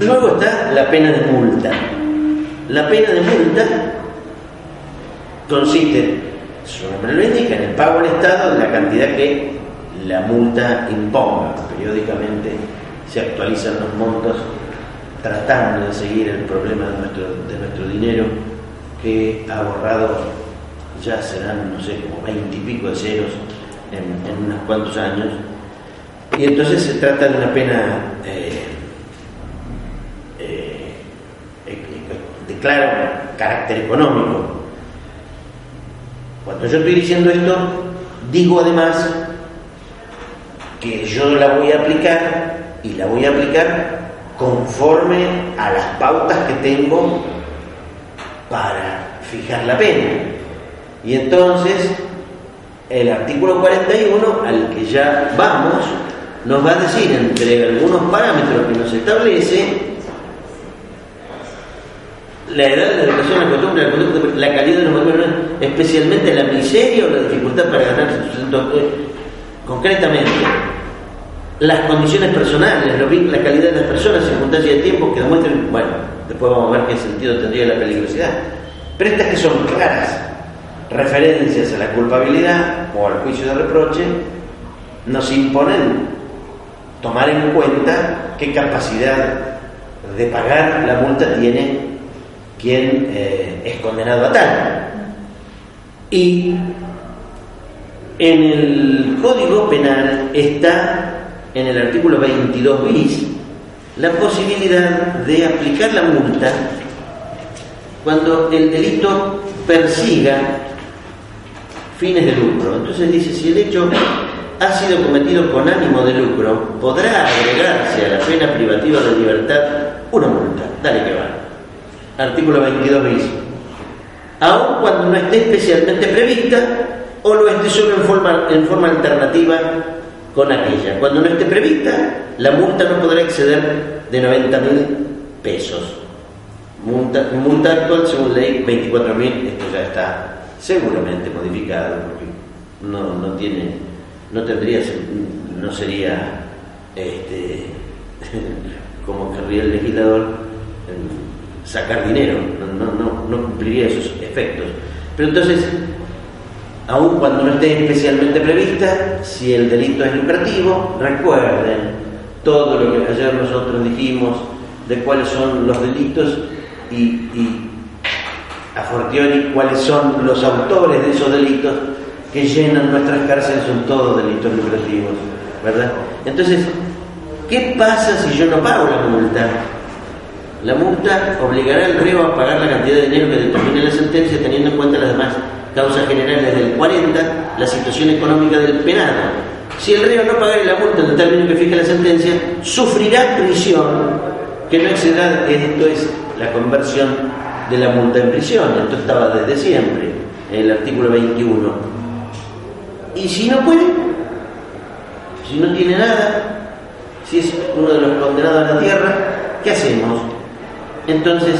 Luego está la pena de multa. La pena de multa consiste, su nombre lo indica, en el pago al Estado de la cantidad que la multa imponga. Periódicamente se actualizan los montos tratando de seguir el problema de nuestro, dinero que ha borrado ya serán, no sé, como veinte y pico de ceros en, unos cuantos años. Y entonces se trata de una pena eh, claro carácter económico. Cuando yo estoy diciendo esto, digo además que yo la voy a aplicar y la voy a aplicar conforme a las pautas que tengo para fijar la pena. Y entonces el artículo 41, al que ya vamos, nos va a decir entre algunos parámetros que nos establece la edad, la educación, la costumbre, la la calidad de los matrimonios, especialmente la miseria o la dificultad para ganar su. Eh, concretamente, las condiciones personales, la calidad de las personas, circunstancias de tiempo que demuestren, bueno, después vamos a ver qué sentido tendría la peligrosidad. Pero estas que son claras, referencias a la culpabilidad o al juicio de reproche nos imponen tomar en cuenta qué capacidad de pagar la multa tiene quien eh, es condenado a tal. Y en el Código Penal está, en el artículo 22 bis, la posibilidad de aplicar la multa cuando el delito persiga fines de lucro. Entonces dice, si el hecho ha sido cometido con ánimo de lucro, podrá agregarse a la pena privativa de libertad una multa. Dale que va. Artículo 22 bis. Aun cuando no esté especialmente prevista o lo esté solo en forma, en forma alternativa con aquella. Cuando no esté prevista, la multa no podrá exceder de 90 mil pesos. Multa, multa actual según ley 24 mil, esto ya está seguramente modificado porque no, no tiene, no tendría, no sería este, como querría el legislador sacar dinero, no, no, no cumpliría esos efectos. Pero entonces aun cuando no esté especialmente prevista, si el delito es lucrativo, recuerden todo lo que ayer nosotros dijimos de cuáles son los delitos y, a fortiori cuáles son los autores de esos delitos que llenan nuestras cárceles son todos delitos lucrativos, ¿verdad? Entonces, ¿qué pasa si yo no pago la multa? La multa obligará al reo a pagar la cantidad de dinero que determine la sentencia teniendo en cuenta las demás causas generales del 40, la situación económica del penado. Si el reo no pagara la multa en el término que fija la sentencia, sufrirá prisión que no excederá, esto es la conversión de la multa en prisión, esto estaba desde siempre, en el artículo 21. Y si no puede, si no tiene nada, si es uno de los condenados a la tierra, ¿qué hacemos? Entonces,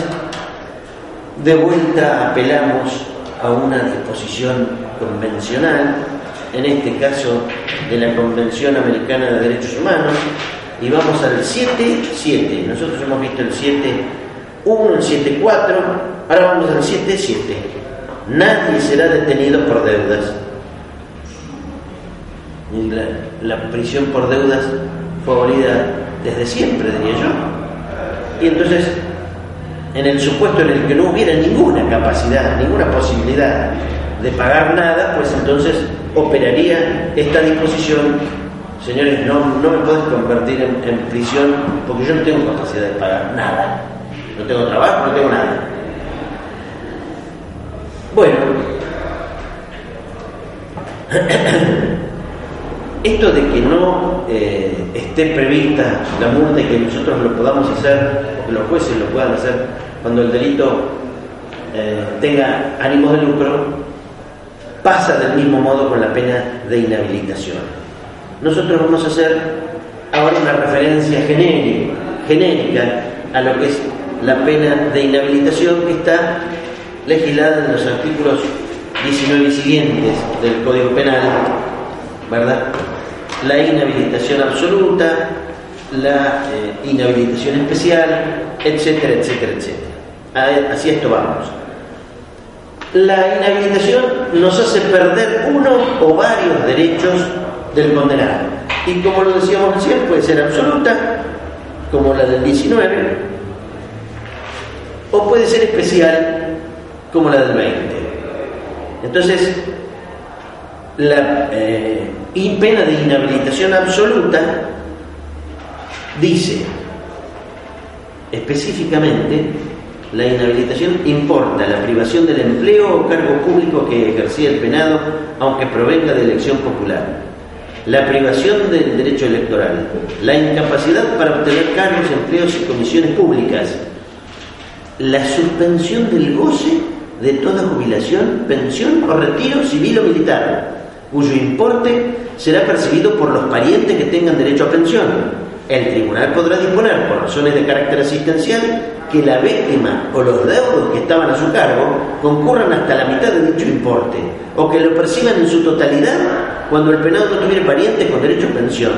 de vuelta apelamos a una disposición convencional, en este caso de la Convención Americana de Derechos Humanos, y vamos al 7.7. Nosotros hemos visto el 7.1, el 7.4, ahora vamos al 7.7. Nadie será detenido por deudas. La, la prisión por deudas fue abolida desde siempre, diría yo. Y entonces en el supuesto en el que no hubiera ninguna capacidad, ninguna posibilidad de pagar nada, pues entonces operaría esta disposición, señores, no, no me puedes convertir en, prisión porque yo no tengo capacidad de pagar nada, no tengo trabajo, no tengo nada. Bueno, esto de que no eh, esté prevista la multa y que nosotros lo podamos hacer, o que los jueces lo puedan hacer cuando el delito eh, tenga ánimos de lucro, pasa del mismo modo con la pena de inhabilitación. Nosotros vamos a hacer ahora una referencia genérica, genérica a lo que es la pena de inhabilitación que está legislada en los artículos 19 y siguientes del Código Penal, ¿verdad? La inhabilitación absoluta, la eh, inhabilitación especial, etcétera, etcétera, etcétera. Así esto vamos. La inhabilitación nos hace perder uno o varios derechos del condenado. Y como lo decíamos recién, puede ser absoluta, como la del 19, o puede ser especial, como la del 20. Entonces, la eh, pena de inhabilitación absoluta dice específicamente la inhabilitación importa la privación del empleo o cargo público que ejercía el penado, aunque provenga de elección popular. La privación del derecho electoral, la incapacidad para obtener cargos, empleos y comisiones públicas, la suspensión del goce de toda jubilación, pensión o retiro civil o militar, cuyo importe será percibido por los parientes que tengan derecho a pensión. El tribunal podrá disponer, por razones de carácter asistencial, que la víctima o los deudos que estaban a su cargo concurran hasta la mitad de dicho importe, o que lo perciban en su totalidad cuando el penado no tuviera parientes con derecho a pensión.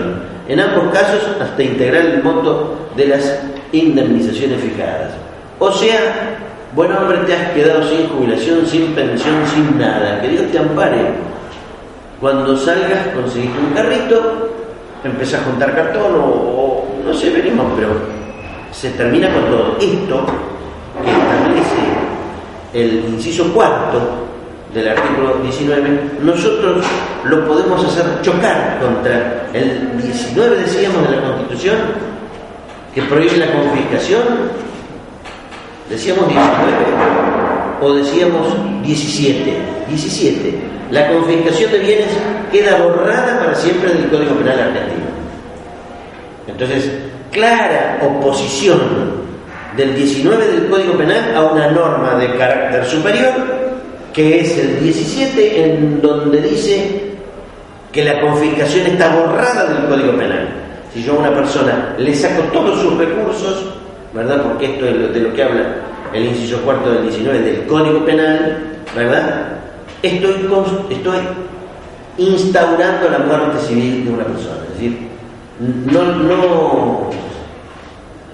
En ambos casos, hasta integrar el monto de las indemnizaciones fijadas. O sea, Bueno, hombre, te has quedado sin jubilación, sin pensión, sin nada. Que Dios te ampare. Cuando salgas, conseguiste un carrito, empezás a juntar cartón o, no sé, venimos, pero se termina con todo. Esto que establece el inciso cuarto del artículo 19, nosotros lo podemos hacer chocar contra el 19, decíamos, de la Constitución, que prohíbe la confiscación, decíamos 19, o decíamos 17, 17. La confiscación de bienes queda borrada para siempre del Código Penal argentino. Entonces, clara oposición del 19 del Código Penal a una norma de carácter superior que es el 17, en donde dice que la confiscación está borrada del Código Penal. Si yo a una persona le saco todos sus recursos, ¿verdad? Porque esto es de lo que habla el inciso cuarto del 19 del Código Penal, ¿verdad? Estoy, estoy instaurando la muerte civil de una persona. Es decir, no,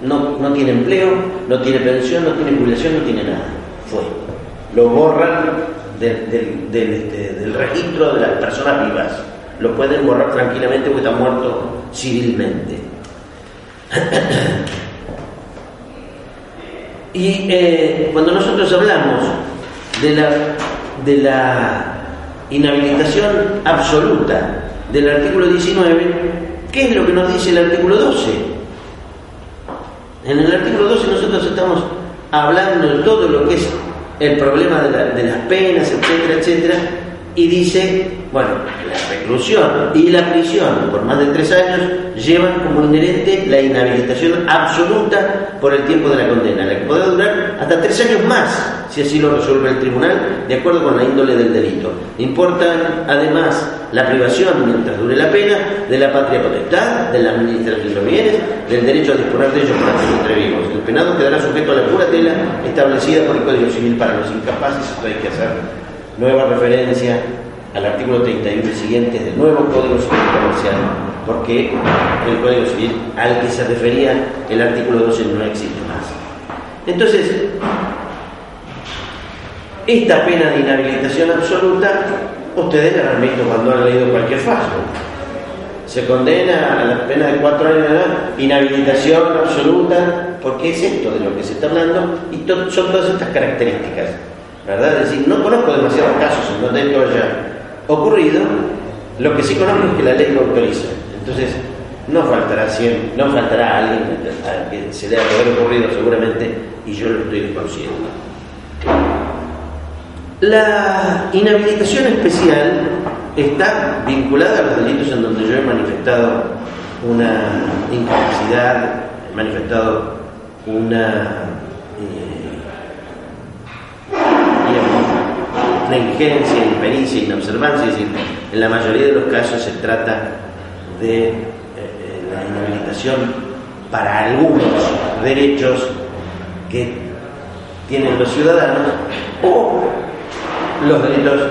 no, no, tiene empleo, no tiene pensión, no tiene jubilación, no tiene nada. Fue lo borran este, del, registro de las personas vivas. Lo pueden borrar tranquilamente porque está muerto civilmente. y eh, cuando nosotros hablamos de la, de la inhabilitación absoluta del artículo 19, ¿qué es lo que nos dice el artículo 12? En el artículo 12 nosotros estamos hablando de todo lo que es el problema de, las penas, etcétera, etcétera, y dice, bueno, la reclusión y la prisión por más de tres años llevan como inherente la inhabilitación absoluta por el tiempo de la condena, la que puede durar hasta tres años más, si así lo resuelve el tribunal, de acuerdo con la índole del delito. Importan además la privación, mientras dure la pena, de la patria potestad, de la administración de bienes, del derecho a disponer de ellos para entre vivos. El penado quedará sujeto a la pura tela establecida por el Código Civil para los incapaces, esto hay que hacer nueva referencia al artículo 31 y siguientes del nuevo Código Civil Comercial, porque el Código Civil al que se refería el artículo 12 no existe más. Entonces, esta pena de inhabilitación absoluta, ustedes la han visto cuando han leído cualquier fallo. Se condena a la pena de cuatro años de edad, inhabilitación absoluta, porque es esto de lo que se está hablando y son todas estas características. ¿verdad? Es decir, no conozco demasiados casos en donde esto haya ocurrido, lo que sí conozco es que la ley lo autoriza. Entonces, no faltará, no faltará alguien a que se le haya ocurrido seguramente y yo lo estoy desconociendo. La inhabilitación especial está vinculada a los delitos en donde yo he manifestado una incapacidad, he manifestado una negligencia, impericia, inobservancia, es decir, en la mayoría de los casos se trata de eh, eh, la inhabilitación para algunos derechos que tienen los ciudadanos o los delitos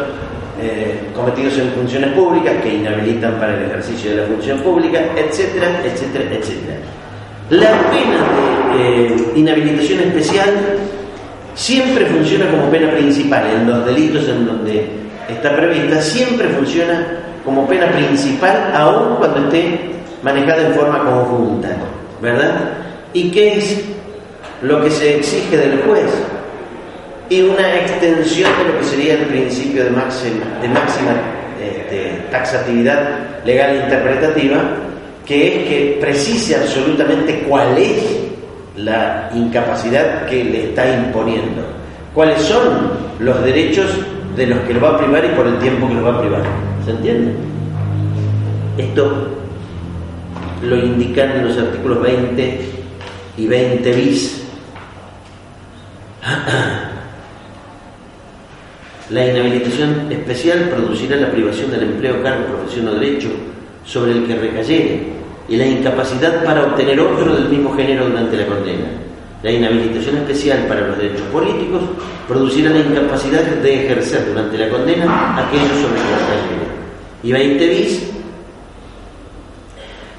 eh, cometidos en funciones públicas que inhabilitan para el ejercicio de la función pública, etcétera, etcétera, etcétera. La pena de inhabilitación especial siempre funciona como pena principal en los delitos en donde está prevista, siempre funciona como pena principal aun cuando esté manejada en forma conjunta, ¿verdad? ¿Y qué es lo que se exige del juez? Y una extensión de lo que sería el principio de máxima, este, taxatividad legal e interpretativa, que es que precise absolutamente cuál es la incapacidad que le está imponiendo. ¿Cuáles son los derechos de los que lo va a privar y por el tiempo que lo va a privar? ¿Se entiende? Esto lo indican en los artículos 20 y 20 bis. La inhabilitación especial producirá la privación del empleo, cargo, profesión o derecho sobre el que recayere y la incapacidad para obtener otro del mismo género durante la condena. La inhabilitación especial para los derechos políticos producirá la incapacidad de ejercer durante la condena aquellos sobre los que Y 20 bis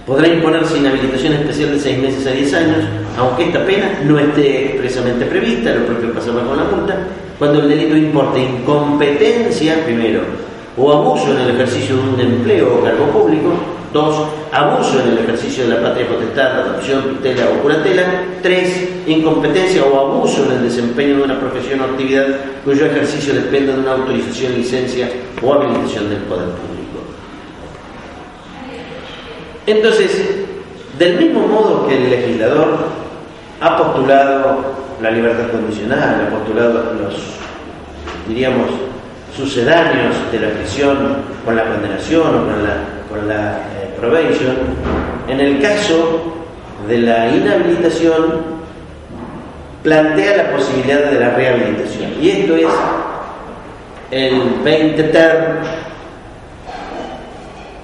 podrá imponerse inhabilitación especial de seis meses a 10 años, aunque esta pena no esté expresamente prevista, lo propio pasaba con la multa, cuando el delito importe incompetencia, primero, o abuso en el ejercicio de un empleo o cargo público, dos, abuso en el ejercicio de la patria potestad, adopción, tutela o curatela, tres, incompetencia o abuso en el desempeño de una profesión o actividad cuyo ejercicio dependa de una autorización, licencia o habilitación del poder público. Entonces, del mismo modo que el legislador ha postulado la libertad condicional, ha postulado los, diríamos, sucedáneos de la prisión con la condenación o con la, con la eh, probation, en el caso de la inhabilitación plantea la posibilidad de la rehabilitación. Y esto es el 20 ter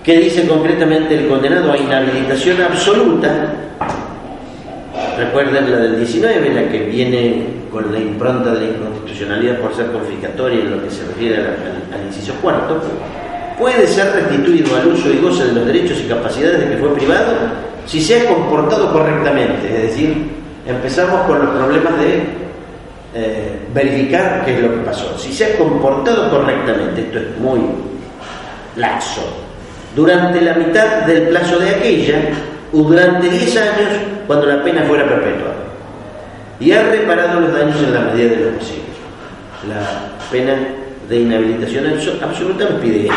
que dice concretamente el condenado a inhabilitación absoluta, recuerden la del 19, la que viene con la impronta de la inconstitucionalidad por ser confiscatoria en lo que se refiere al, inciso cuarto, puede ser restituido al uso y goce de los derechos y capacidades de que fue privado si se ha comportado correctamente, es decir, empezamos con los problemas de eh, verificar qué es lo que pasó. Si se ha comportado correctamente, esto es muy laxo, durante la mitad del plazo de aquella o durante 10 años cuando la pena fuera perpetua y ha reparado los daños en la medida de lo posible. La pena de inhabilitación absoluta pide esto.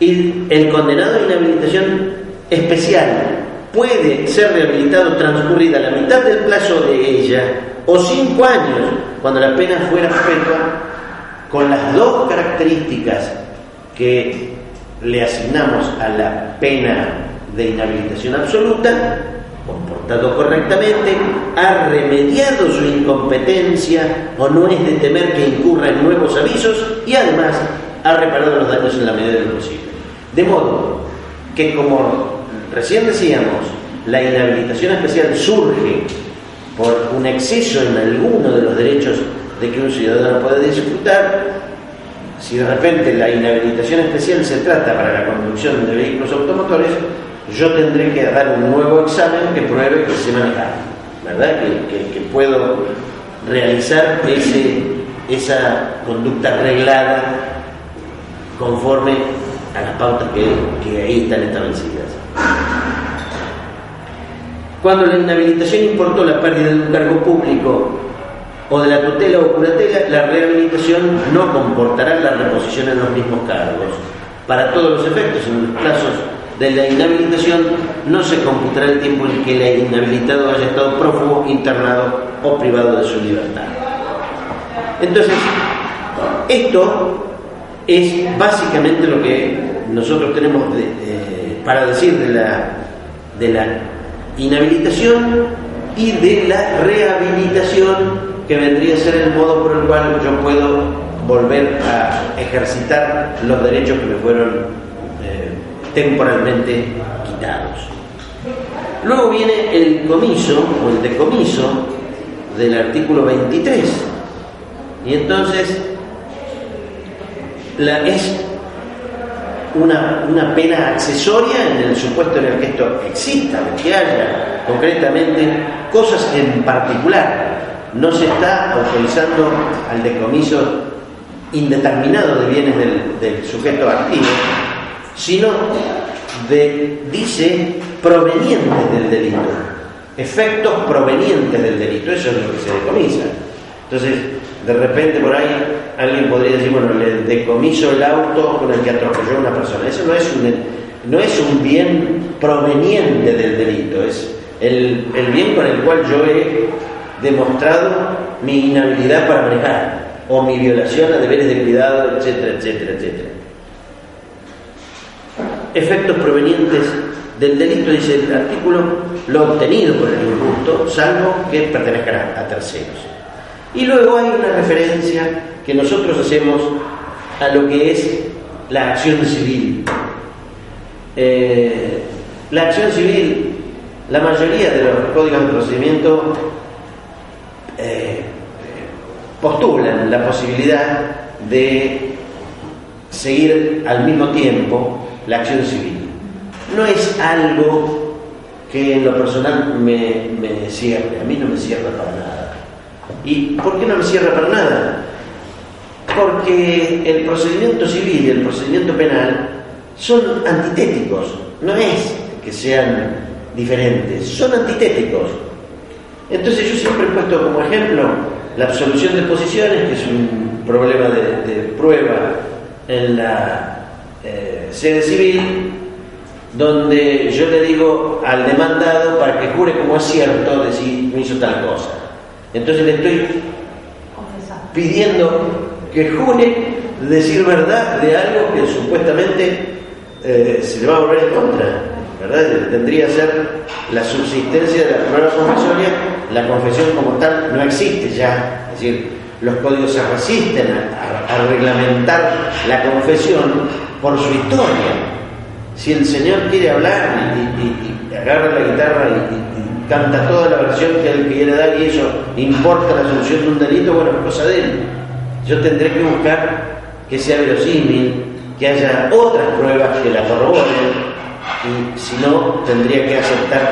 Y el condenado a inhabilitación especial puede ser rehabilitado transcurrida la mitad del plazo de ella o cinco años cuando la pena fuera perpetua con las dos características que le asignamos a la pena de inhabilitación absoluta, comportado correctamente, ha remediado su incompetencia o no es de temer que incurra en nuevos avisos y además ha reparado los daños en la medida de lo posible. De modo que como recién decíamos, la inhabilitación especial surge por un exceso en alguno de los derechos de que un ciudadano puede disfrutar, si de repente la inhabilitación especial se trata para la conducción de vehículos automotores, yo tendré que dar un nuevo examen que pruebe que se maneja, ¿verdad? Que, puedo realizar ese, esa conducta arreglada conforme a las pautas que, que ahí están establecidas. Cuando la inhabilitación importó la pérdida de un cargo público o de la tutela o curatela, la rehabilitación no comportará la reposición en los mismos cargos. Para todos los efectos, en los plazos de la inhabilitación, no se computará el tiempo en que el inhabilitado haya estado prófugo, internado o privado de su libertad. Entonces, esto es básicamente lo que nosotros tenemos para decir de la, de la inhabilitación y de la rehabilitación que vendría a ser el modo por el cual yo puedo volver a ejercitar los derechos que me fueron temporalmente quitados. Luego viene el comiso o el decomiso del artículo 23. Y entonces es una, una, pena accesoria en el supuesto en el que esto exista, que haya concretamente cosas en particular no se está autorizando al decomiso indeterminado de bienes del, sujeto activo, sino de, dice, provenientes del delito, efectos provenientes del delito, eso es lo que se decomisa. Entonces, de repente por ahí alguien podría decir, bueno, le decomiso el auto con el que atropelló a una persona. Eso no es un, no es un bien proveniente del delito, es el, el bien con el cual yo he demostrado mi inhabilidad para manejar o mi violación a deberes de cuidado, etcétera, etcétera, etcétera. Efectos provenientes del delito, dice el artículo, lo obtenido por el injusto, salvo que pertenezca a terceros. Y luego hay una referencia que nosotros hacemos a lo que es la acción civil. Eh, la acción civil, la mayoría de los códigos de procedimiento eh, postulan la posibilidad de seguir al mismo tiempo la acción civil. no es algo que en lo personal me, me cierre, a mí no me cierra para nada. ¿Y por qué no me cierra para nada? Porque el procedimiento civil y el procedimiento penal son antitéticos, no es que sean diferentes, son antitéticos. Entonces yo siempre he puesto como ejemplo la absolución de posiciones, que es un problema de, prueba en la eh, sede civil, donde yo le digo al demandado para que jure como es cierto decir me hizo tal cosa. Entonces le estoy pidiendo que jure decir verdad de algo que supuestamente eh, se le va a volver en contra. ¿verdad? Tendría que ser la subsistencia de la prueba confesoria, la confesión como tal no existe ya. Es decir, los códigos se resisten a, reglamentar la confesión por su historia. Si el Señor quiere hablar y, agarra la guitarra y, canta toda la versión que él quiere dar y eso importa la solución de un delito, bueno, es cosa de él. Yo tendré que buscar que sea verosímil, que haya otras pruebas que la corroboren y si no, tendría que aceptar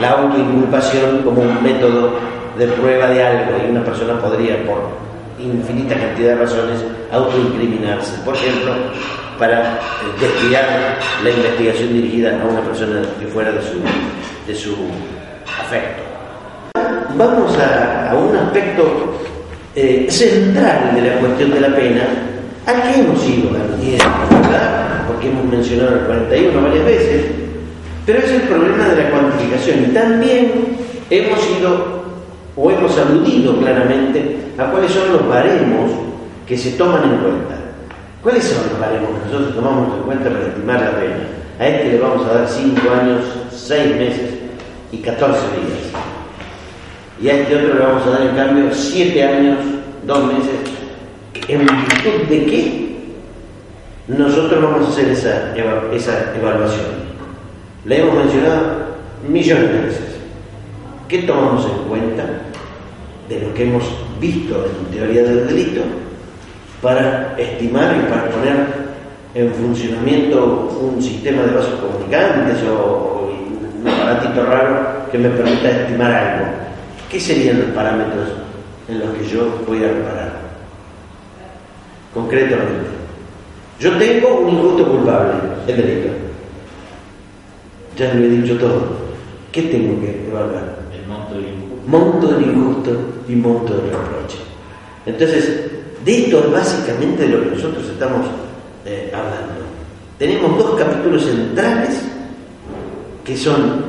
la autoinculpación como un método de prueba de algo y una persona podría, por infinita cantidad de razones, autoincriminarse. Por ejemplo, para eh, desviar la investigación dirigida a una persona que fuera de su, de su afecto. Vamos a, un aspecto eh, central de la cuestión de la pena, a qué hemos ido porque hemos mencionado el 41 varias veces, pero es el problema de la cuantificación. Y también hemos ido o hemos aludido claramente a cuáles son los baremos que se toman en cuenta. ¿Cuáles son los baremos que nosotros tomamos en cuenta para estimar la pena? A este le vamos a dar 5 años, 6 meses y 14 días. Y a este otro le vamos a dar en cambio 7 años, 2 meses. ¿En virtud de qué? nosotros vamos a hacer esa, esa evaluación. La hemos mencionado millones de veces. ¿Qué tomamos en cuenta de lo que hemos visto en teoría del delito para estimar y para poner en funcionamiento un sistema de vasos comunicantes o, un aparatito raro que me permita estimar algo? ¿Qué serían los parámetros en los que yo voy a reparar? Concretamente. Yo tengo un injusto culpable, el delito. Ya lo he dicho todo. ¿Qué tengo que evaluar? El monto del del injusto y monto del reproche. Entonces, de esto es básicamente de lo que nosotros estamos eh, hablando. Tenemos dos capítulos centrales que son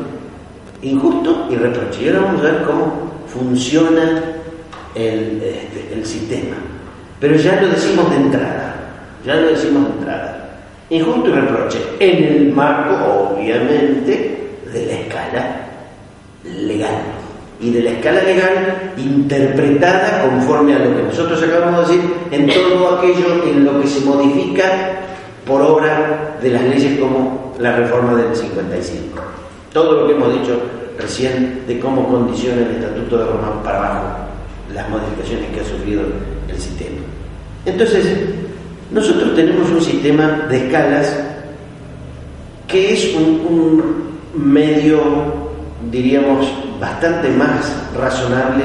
injusto y reproche. Y ahora vamos a ver cómo funciona el, este, el sistema. Pero ya lo decimos de entrada ya lo decimos de entrada. Injusto y reproche, en el marco, obviamente, de la escala legal. Y de la escala legal interpretada conforme a lo que nosotros acabamos de decir, en todo aquello en lo que se modifica por obra de las leyes como la reforma del 55. Todo lo que hemos dicho recién de cómo condiciona el Estatuto de Roma para abajo las modificaciones que ha sufrido el sistema. Entonces, nosotros tenemos un sistema de escalas que es un, medio, diríamos, bastante más razonable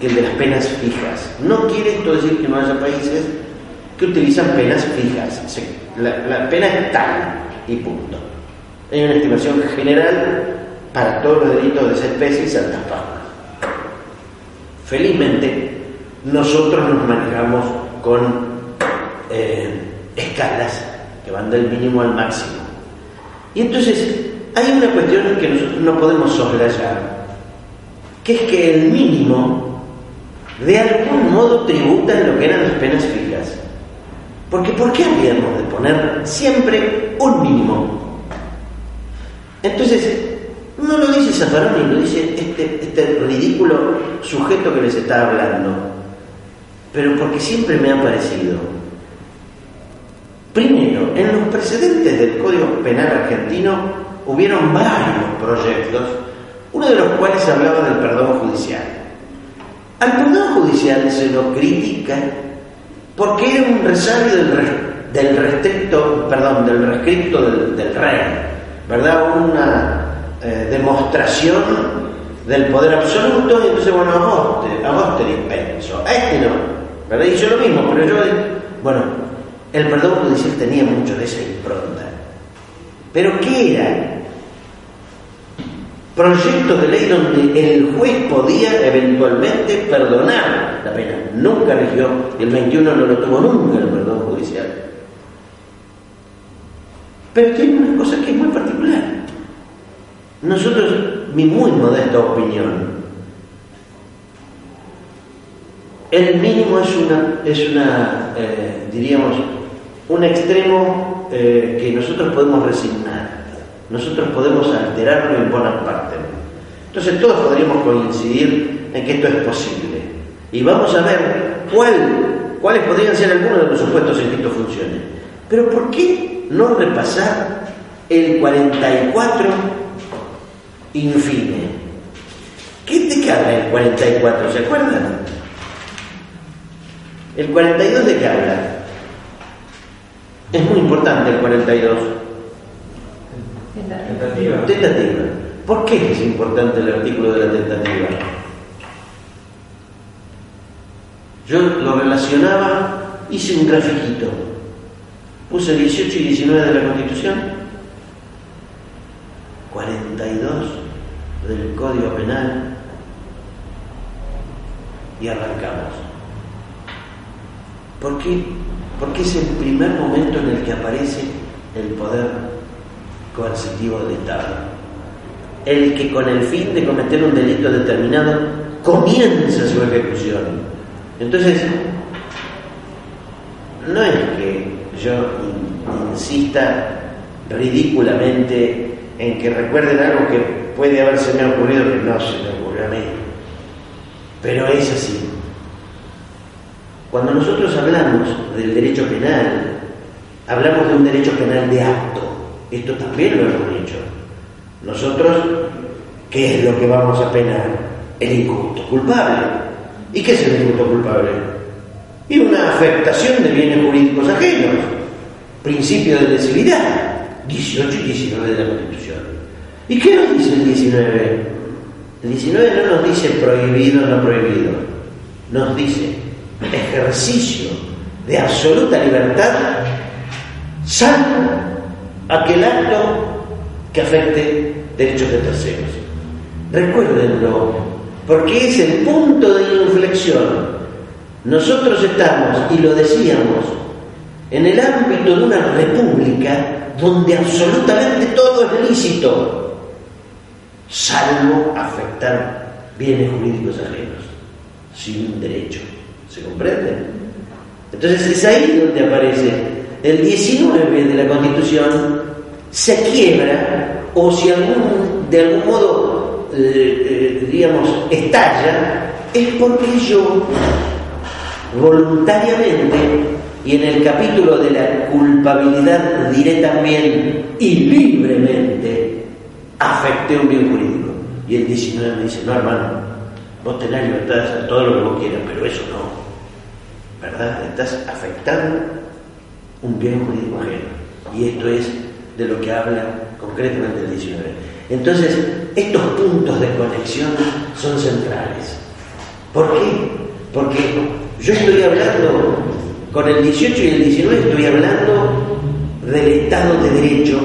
que el de las penas fijas. No quiere esto decir que no haya países que utilizan penas fijas. La, pena es tal y punto. Hay una estimación general para todos los delitos de esa especie y Santa Felizmente, nosotros nos manejamos con eh, escalas que van del mínimo al máximo. Y entonces hay una cuestión que nosotros no podemos soslayar, que es que el mínimo de algún modo tributa en lo que eran las penas fijas. Porque ¿por qué habríamos de poner siempre un mínimo? Entonces, no lo dice Zaffaroni, lo dice este, este ridículo sujeto que les está hablando, pero porque siempre me ha parecido Primero, en los precedentes del Código Penal argentino hubieron varios proyectos, uno de los cuales hablaba del perdón judicial. Al perdón judicial se lo critica porque era un resabio del, del restricto, perdón, del rescripto del, rey. ¿verdad? Una eh, demostración del poder absoluto, y entonces, bueno, a vos te, a vos te dispenso, a este no, ¿verdad? Yo lo mismo, pero yo, bueno, el perdón judicial tenía mucho de esa impronta. Pero ¿qué era? Proyecto de ley donde el juez podía eventualmente perdonar la pena. Nunca eligió, el 21 no lo tuvo nunca el perdón judicial. Pero tiene una cosa que es muy particular. Nosotros, mi muy modesta opinión, el mínimo es una, es una eh, diríamos, un extremo eh, que nosotros podemos resignar, nosotros podemos alterarlo en buena parte. Entonces todos podríamos coincidir en que esto es posible. Y vamos a ver cuál, cuáles podrían ser algunos de los supuestos en que esto funcione. Pero ¿por qué no repasar el 44 infine? ¿Qué te habla el 44? ¿Se acuerdan? El 42 de qué habla? Es muy importante el 42. Tentativa. Tentativa. ¿Por qué es importante el artículo de la tentativa? Yo lo relacionaba, hice un grafiquito. Puse 18 y 19 de la Constitución, 42 del Código Penal y arrancamos. ¿Por qué? Porque es el primer momento en el que aparece el poder coercitivo del Estado. El que con el fin de cometer un delito determinado comienza su ejecución. Entonces, no es que yo insista ridículamente en que recuerden algo que puede haberse me ocurrido que no se me ocurrió a mí. Pero es así. Cuando nosotros hablamos del derecho penal, hablamos de un derecho penal de acto. Esto también lo hemos dicho. Nosotros, ¿qué es lo que vamos a penar? El injusto culpable. ¿Y qué es el injusto culpable? Y una afectación de bienes jurídicos ajenos. Principio de lesividad. 18 y 19 de la Constitución. ¿Y qué nos dice el 19? El 19 no nos dice prohibido o no prohibido. Nos dice ejercicio de absoluta libertad, salvo aquel acto que afecte derechos de terceros. Recuérdenlo, porque es el punto de inflexión. Nosotros estamos, y lo decíamos, en el ámbito de una república donde absolutamente todo es lícito, salvo afectar bienes jurídicos ajenos, sin un derecho. ¿Se comprende? Entonces es ahí donde aparece el 19 de la Constitución, se quiebra o si de algún modo, eh, eh, digamos, estalla, es porque yo voluntariamente y en el capítulo de la culpabilidad diré también y libremente afecté un bien jurídico. Y el 19 me dice, no hermano, vos tenés libertad de todo lo que vos quieras, pero eso no. ¿verdad? Estás afectando un bien jurídico ajeno. Y esto es de lo que habla concretamente el 19. Entonces, estos puntos de conexión son centrales. ¿Por qué? Porque yo estoy hablando, con el 18 y el 19 estoy hablando del Estado de Derecho,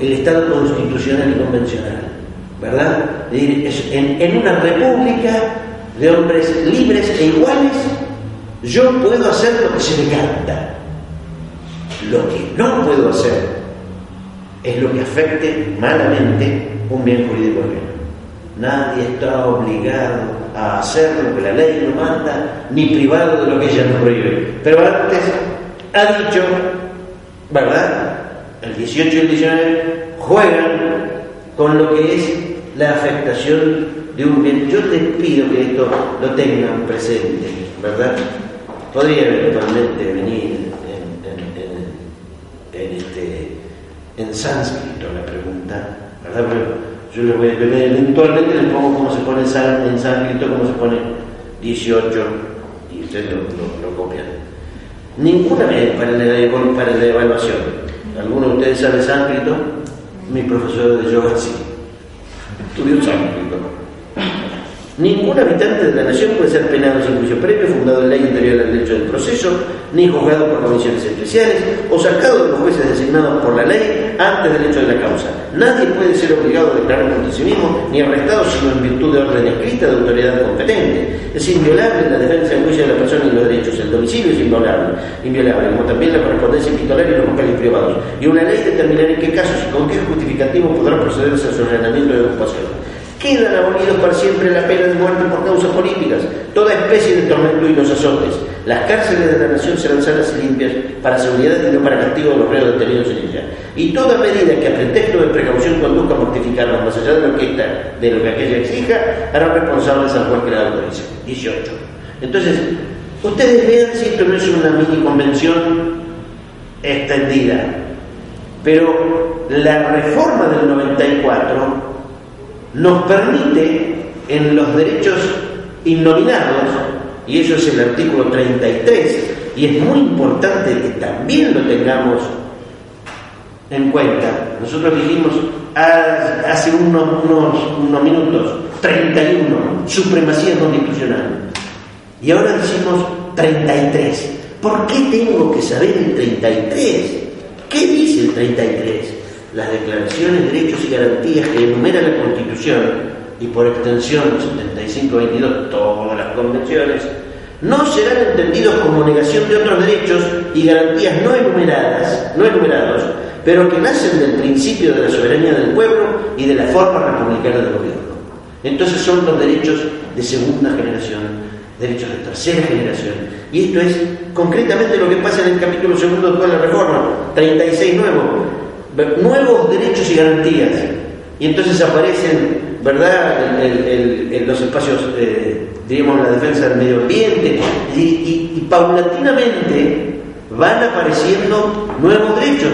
el Estado constitucional y convencional, ¿verdad? En, una república de hombres libres e iguales yo puedo hacer lo que se me canta. Lo que no puedo hacer es lo que afecte malamente un bien jurídico ajeno. Nadie está obligado a hacer lo que la ley no manda, ni privado de lo que ella no prohíbe. Pero antes ha dicho, ¿verdad? El 18 y el 19 juegan con lo que es la afectación de un bien. Yo te pido que esto lo tengan presente, ¿verdad? podría eventualmente venir en, este, en sánscrito la pregunta, ¿verdad? yo le voy a, eventualmente le pongo cómo se pone en sánscrito, cómo se pone 18 y ustedes lo, copian. Ninguna vez para la, para la evaluación. ¿Alguno de ustedes sabe sánscrito? mi profesor de yoga sí. Estudió sánscrito. Ningún habitante de la nación puede ser penado sin juicio previo, fundado en ley interior del derecho del proceso, ni juzgado por comisiones especiales o sacado de los jueces designados por la ley antes del hecho de la causa. Nadie puede ser obligado a declarar contra sí mismo ni arrestado sino en virtud de orden escrita de autoridad competente. Es inviolable la defensa en juicio de la persona y los derechos. El domicilio es inviolable, inviolable como también la correspondencia epistolaria y los papeles privados. Y una ley determinará en qué casos y con qué justificativo podrá procederse a su ordenamiento de ocupación. Quedan abolidos para siempre la pena de muerte por causas políticas, toda especie de tormento y los azotes. Las cárceles de la nación serán sanas y limpias para seguridad y no para castigo de los reos detenidos en ella. Y toda medida que a pretexto de precaución conduzca a mortificarlos más allá de lo que, de lo que aquella exija, hará responsables al juez que la autorice. 18. Entonces, ustedes vean si esto no es una mini convención extendida. Pero la reforma del 94 nos permite en los derechos innominados, y eso es el artículo 33, y es muy importante que también lo tengamos en cuenta. Nosotros dijimos hace unos, unos, minutos 31, supremacía constitucional, y ahora decimos 33. ¿Por qué tengo que saber el 33? ¿Qué dice el 33? Las declaraciones, derechos y garantías que enumera la Constitución y por extensión 75-22 todas las convenciones, no serán entendidos como negación de otros derechos y garantías no enumeradas, no enumerados, pero que nacen del principio de la soberanía del pueblo y de la forma republicana del gobierno. Entonces son los derechos de segunda generación, derechos de tercera generación. Y esto es concretamente lo que pasa en el capítulo segundo de la reforma, 36 nuevo, nuevos derechos y garantías. Y entonces aparecen, ¿verdad?, en, los espacios, eh, la defensa del medio ambiente, y, paulatinamente van apareciendo nuevos derechos.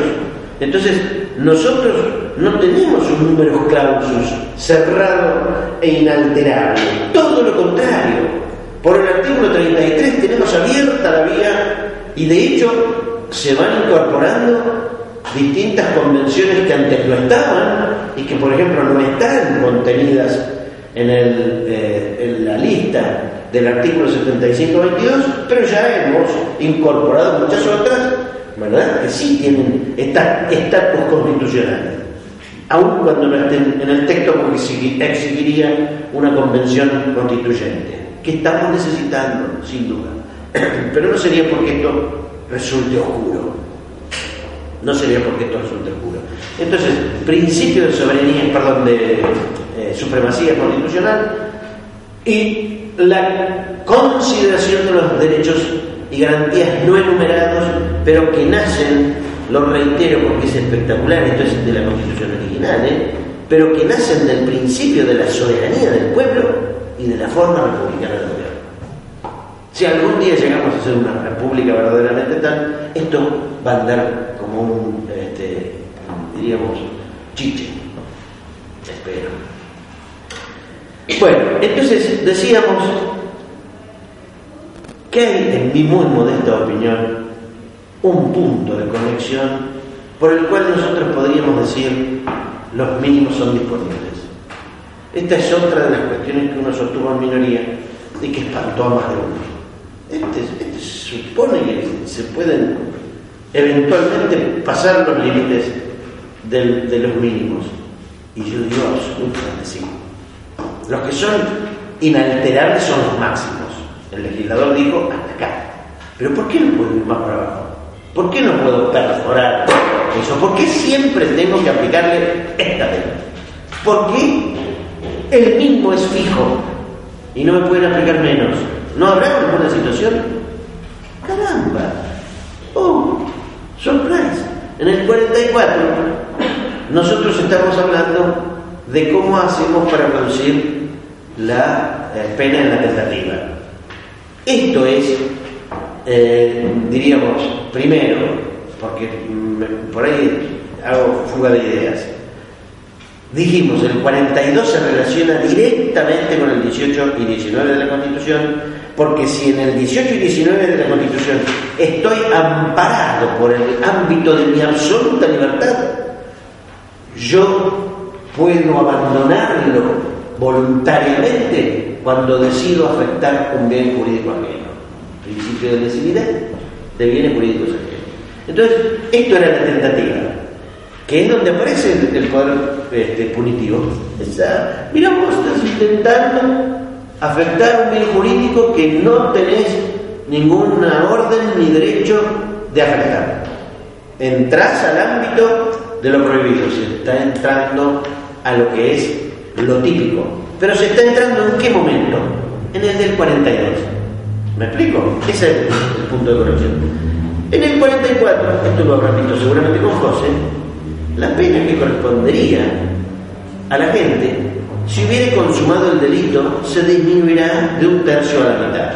Entonces, nosotros no tenemos un número clausus cerrado e inalterable, todo lo contrario. Por el artículo 33 tenemos abierta la vía y de hecho se van incorporando distintas convenciones que antes no estaban y que, por ejemplo, no están contenidas en, eh, la lista del artículo 75-22, pero ya hemos incorporado muchas otras, que sí tienen estatus constitucionales, aun cuando no estén en el texto porque exigiría una convención constituyente, que estamos necesitando, sin duda. Pero no sería porque esto resulte oscuro. No sería porque esto resulte puro. Entonces, principio de soberanía, perdón, de eh, supremacía constitucional y la consideración de los derechos y garantías no enumerados, pero que nacen, lo reitero porque es espectacular, esto es de la constitución original, ¿eh? pero que nacen del principio de la soberanía del pueblo y de la forma republicana del gobierno. Si algún día llegamos a ser una república verdaderamente tal, esto va a andar un, este, diríamos, chiche. Espero. Bueno, entonces decíamos que hay, en mi muy modesta opinión, un punto de conexión por el cual nosotros podríamos decir los mínimos son disponibles. Esta es otra de las cuestiones que uno sostuvo en minoría y que espantó a más de uno. Este, este supone que se pueden eventualmente pasar los límites de, los mínimos. Y yo digo absolutamente sí. Los que son inalterables son los máximos. El legislador dijo hasta acá. Pero ¿por qué no puedo ir más para abajo? ¿Por qué no puedo perforar eso? ¿Por qué siempre tengo que aplicarle esta ley? ¿Por qué el mismo es fijo y no me pueden aplicar menos? ¿No habrá alguna situación? ¡Caramba! ¡Oh! Surprise. En el 44 nosotros estamos hablando de cómo hacemos para reducir la eh, pena en la tentativa. Esto es, eh, diríamos, primero, porque por ahí hago fuga de ideas. Dijimos, el 42 se relaciona directamente con el 18 y 19 de la Constitución, porque si en el 18 y 19 de la Constitución estoy amparado por el ámbito de mi absoluta libertad, yo puedo abandonarlo voluntariamente cuando decido afectar un bien jurídico ajeno. Principio de lesividad de bienes jurídicos ajenos. Entonces, esto era la tentativa, que es donde aparece el, poder este, punitivo. mira, vos estás intentando afectar un bien jurídico que no tenés ninguna orden ni derecho de afectar. Entrás al ámbito de lo prohibido, se está entrando a lo que es lo típico. Pero se está entrando en qué momento? En el del 42. ¿Me explico? Ese es el, punto de corrección. En el 44, esto lo habrá visto seguramente con José, la pena que correspondería a la gente si hubiera consumado el delito se disminuirá de un tercio a la mitad.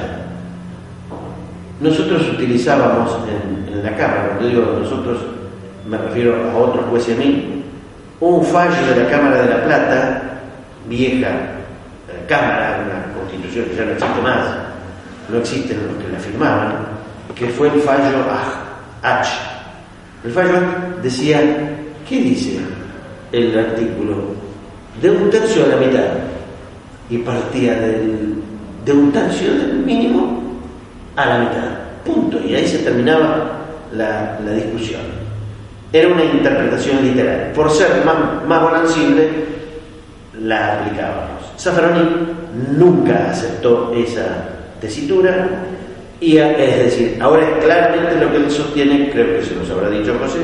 Nosotros utilizábamos en, la Cámara, cuando digo nosotros me refiero a otros jueces a mí, un fallo de la Cámara de la Plata, vieja eh, Cámara, una constitución que ya no existe más, no existen los que la firmaban, que fue el fallo H. El fallo decía, ¿qué dice el artículo? De un tercio a la mitad. Y partía de un tercio del mínimo a la mitad. Punto. Y ahí se terminaba la, discusión. Era una interpretación literal. Por ser más, más la aplicábamos. Zaffaroni nunca aceptó esa tesitura y es decir, ahora claramente lo que él sostiene, creo que se nos habrá dicho José,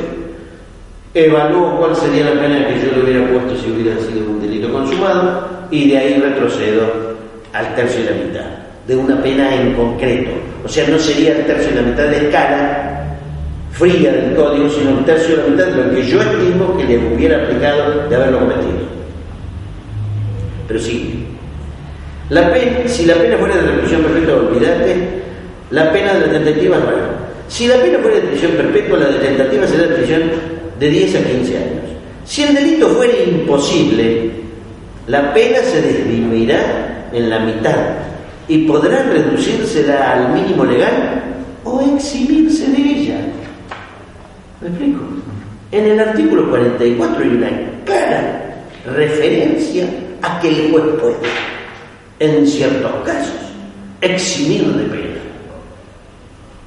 evalúo cuál sería la pena que yo le hubiera puesto si hubiera sido un delito consumado y de ahí retrocedo al tercio y la mitad, de una pena en concreto. O sea, no sería el tercio y la mitad de escala fría del código, sino el tercio y la mitad de lo que yo estimo que le hubiera aplicado de haberlo cometido. Pero sí, la pena, si la pena fuera de reclusión perpetua, olvídate, la pena de la tentativa es nueva. Si la pena fuera de prisión perpetua, la de tentativa será de prisión de 10 a 15 años. Si el delito fuera imposible, la pena se disminuirá en la mitad y podrá reducírsela al mínimo legal o eximirse de ella. ¿Me explico? En el artículo 44 hay una clara referencia a que el juez puede en ciertos casos, eximir de pena.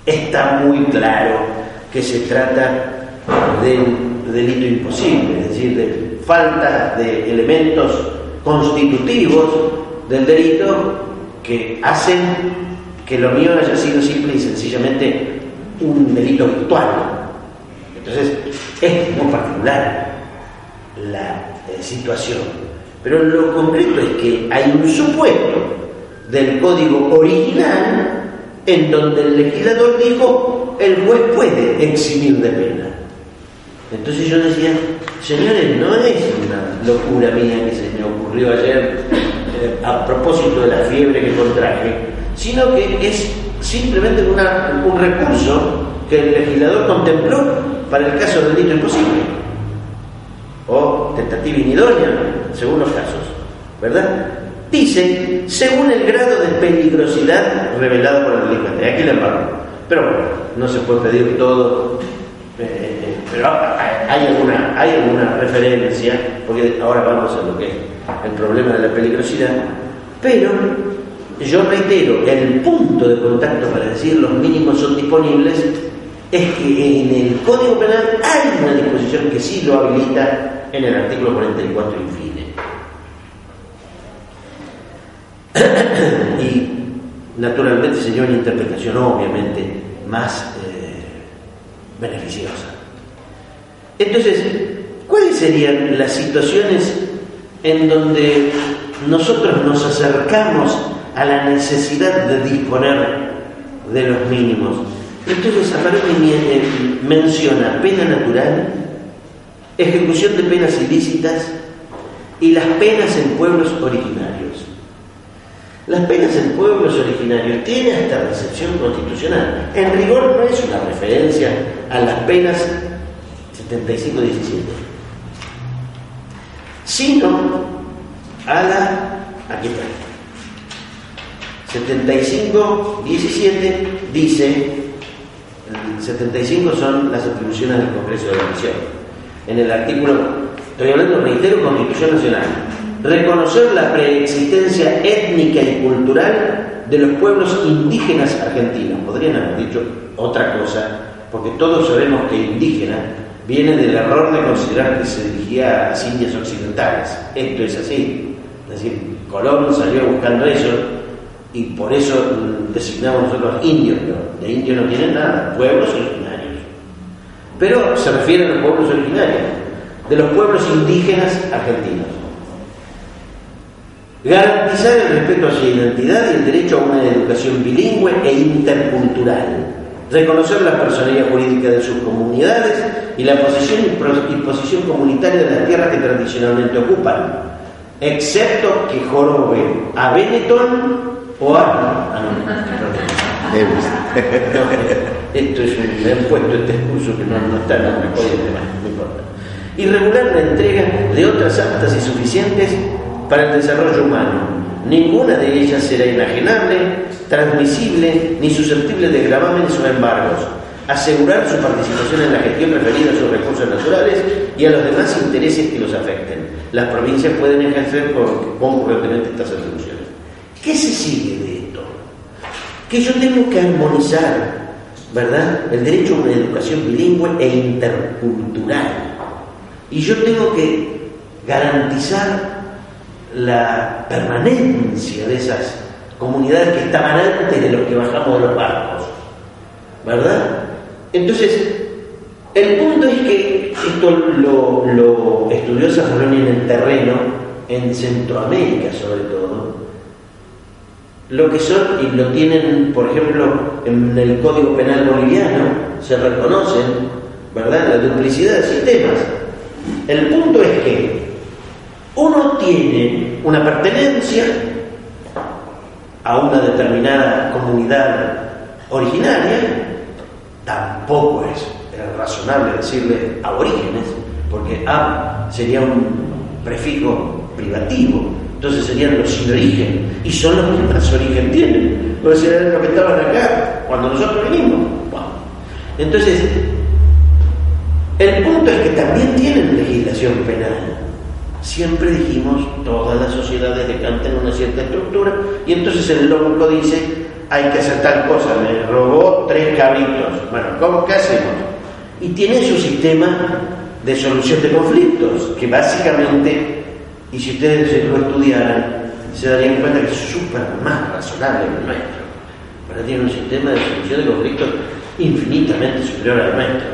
Está muy claro que se trata de un delito imposible, es decir, de falta de elementos constitutivos del delito que hacen que lo mío haya sido simple y sencillamente un delito virtual. Entonces, es muy particular la eh, situación. Pero lo concreto es que hay un supuesto del código original en donde el legislador dijo el juez puede eximir de pena. Entonces yo decía, señores, no es una locura mía que se me ocurrió ayer eh, a propósito de la fiebre que contraje, sino que es simplemente un recurso que el legislador contempló para el caso del delito imposible o tentativa inidónea, según los casos, ¿verdad? Dice, según el grado de peligrosidad revelado por el delincuente. Aquí le embargo. Pero bueno, no se puede pedir todo. Eh, pero hay alguna, referencia, porque ahora vamos a lo que es el problema de la peligrosidad. Pero yo reitero, el punto de contacto para decir los mínimos son disponibles es que en el Código Penal hay una disposición que sí lo habilita en el artículo 44 infine. y naturalmente sería una interpretación obviamente más eh, beneficiosa. Entonces, ¿cuáles serían las situaciones en donde nosotros nos acercamos a la necesidad de disponer de los mínimos? Entonces, Aparoni eh, menciona pena natural, ejecución de penas ilícitas y las penas en pueblos originarios. Las penas en pueblos originarios tienen esta recepción constitucional. En rigor no es una referencia a las penas 75-17, sino a la... Aquí está. 75-17 dice, 75 son las atribuciones del Congreso de la Nación en el artículo estoy hablando, reitero, Constitución Nacional, reconocer la preexistencia étnica y cultural de los pueblos indígenas argentinos. Podrían haber dicho otra cosa, porque todos sabemos que indígena viene del error de considerar que se dirigía a las Indias occidentales. Esto es así. Es decir, Colón salió buscando eso y por eso designamos nosotros indios, pero de indios no tienen nada, pueblos originarios. Pero se refiere a los pueblos originarios, de los pueblos indígenas argentinos. Garantizar el respeto a su identidad y el derecho a una educación bilingüe e intercultural. Reconocer la personalidad jurídica de sus comunidades y la posesión y posición comunitaria de las tierras que tradicionalmente ocupan, excepto que jorobe a Benetton o a... Ah, no, esto es un... me han puesto este curso que no, no está en la no importa. Y regular la entrega de otras aptas y suficientes para el desarrollo humano. Ninguna de ellas será imaginable, transmisible ni susceptible de gravámenes o embargos. Asegurar su participación en la gestión referida a sus recursos naturales y a los demás intereses que los afecten. Las provincias pueden ejercer concurrentemente estas atribuciones. ¿Qué se sigue de esto? Que yo tengo que armonizar, ¿verdad? El derecho a una educación bilingüe e intercultural. Y yo tengo que garantizar la permanencia de esas comunidades que estaban antes de los que bajamos de los barcos, ¿verdad? Entonces, el punto es que esto lo, lo estudió en el terreno, en Centroamérica sobre todo, lo que son, y lo tienen, por ejemplo, en el Código Penal boliviano, se reconocen, ¿verdad?, la duplicidad de sistemas. El punto es que uno tiene una pertenencia a una determinada comunidad originaria, tampoco es razonable decirle aborígenes, porque A sería un prefijo privativo, entonces serían los sin origen, y son los que más origen tienen, porque serían los que estaban acá cuando nosotros vinimos. Entonces, el punto es que también tienen legislación penal Siempre dijimos, todas las sociedades decantan una cierta estructura, y entonces el loco dice, hay que hacer tal cosa, me robó tres cabritos. Bueno, ¿cómo qué hacemos? Y tiene su sistema de solución de conflictos, que básicamente, y si ustedes lo estudiaran, se darían cuenta que es súper más razonable que el nuestro. Ahora tiene un sistema de solución de conflictos infinitamente superior al nuestro,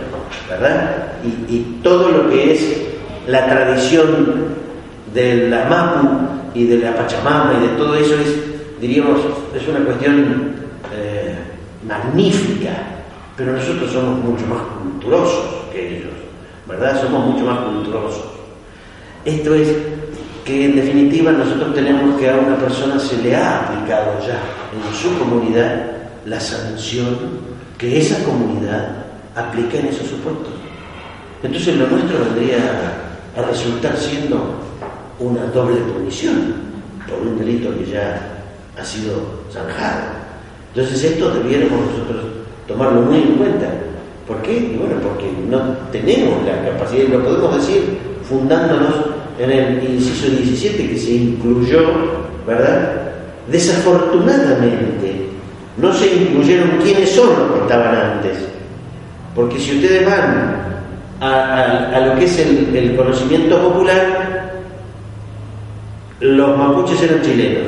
¿verdad? Y, y todo lo que es la tradición de la Mapu y de la Pachamama y de todo eso es, diríamos, es una cuestión eh, magnífica, pero nosotros somos mucho más culturosos que ellos, ¿verdad? Somos mucho más culturosos. Esto es que en definitiva nosotros tenemos que a una persona se le ha aplicado ya en su comunidad la sanción que esa comunidad aplica en esos supuestos. Entonces lo nuestro vendría a resultar siendo una doble punición por un delito que ya ha sido zanjado. Entonces esto debiéramos nosotros tomarlo muy en cuenta. ¿Por qué? bueno, porque no tenemos la capacidad, y lo podemos decir fundándonos en el inciso 17 que se incluyó, ¿verdad? Desafortunadamente no se incluyeron quiénes son los que estaban antes. Porque si ustedes van a, lo que es el conocimiento popular, los mapuches eran chilenos.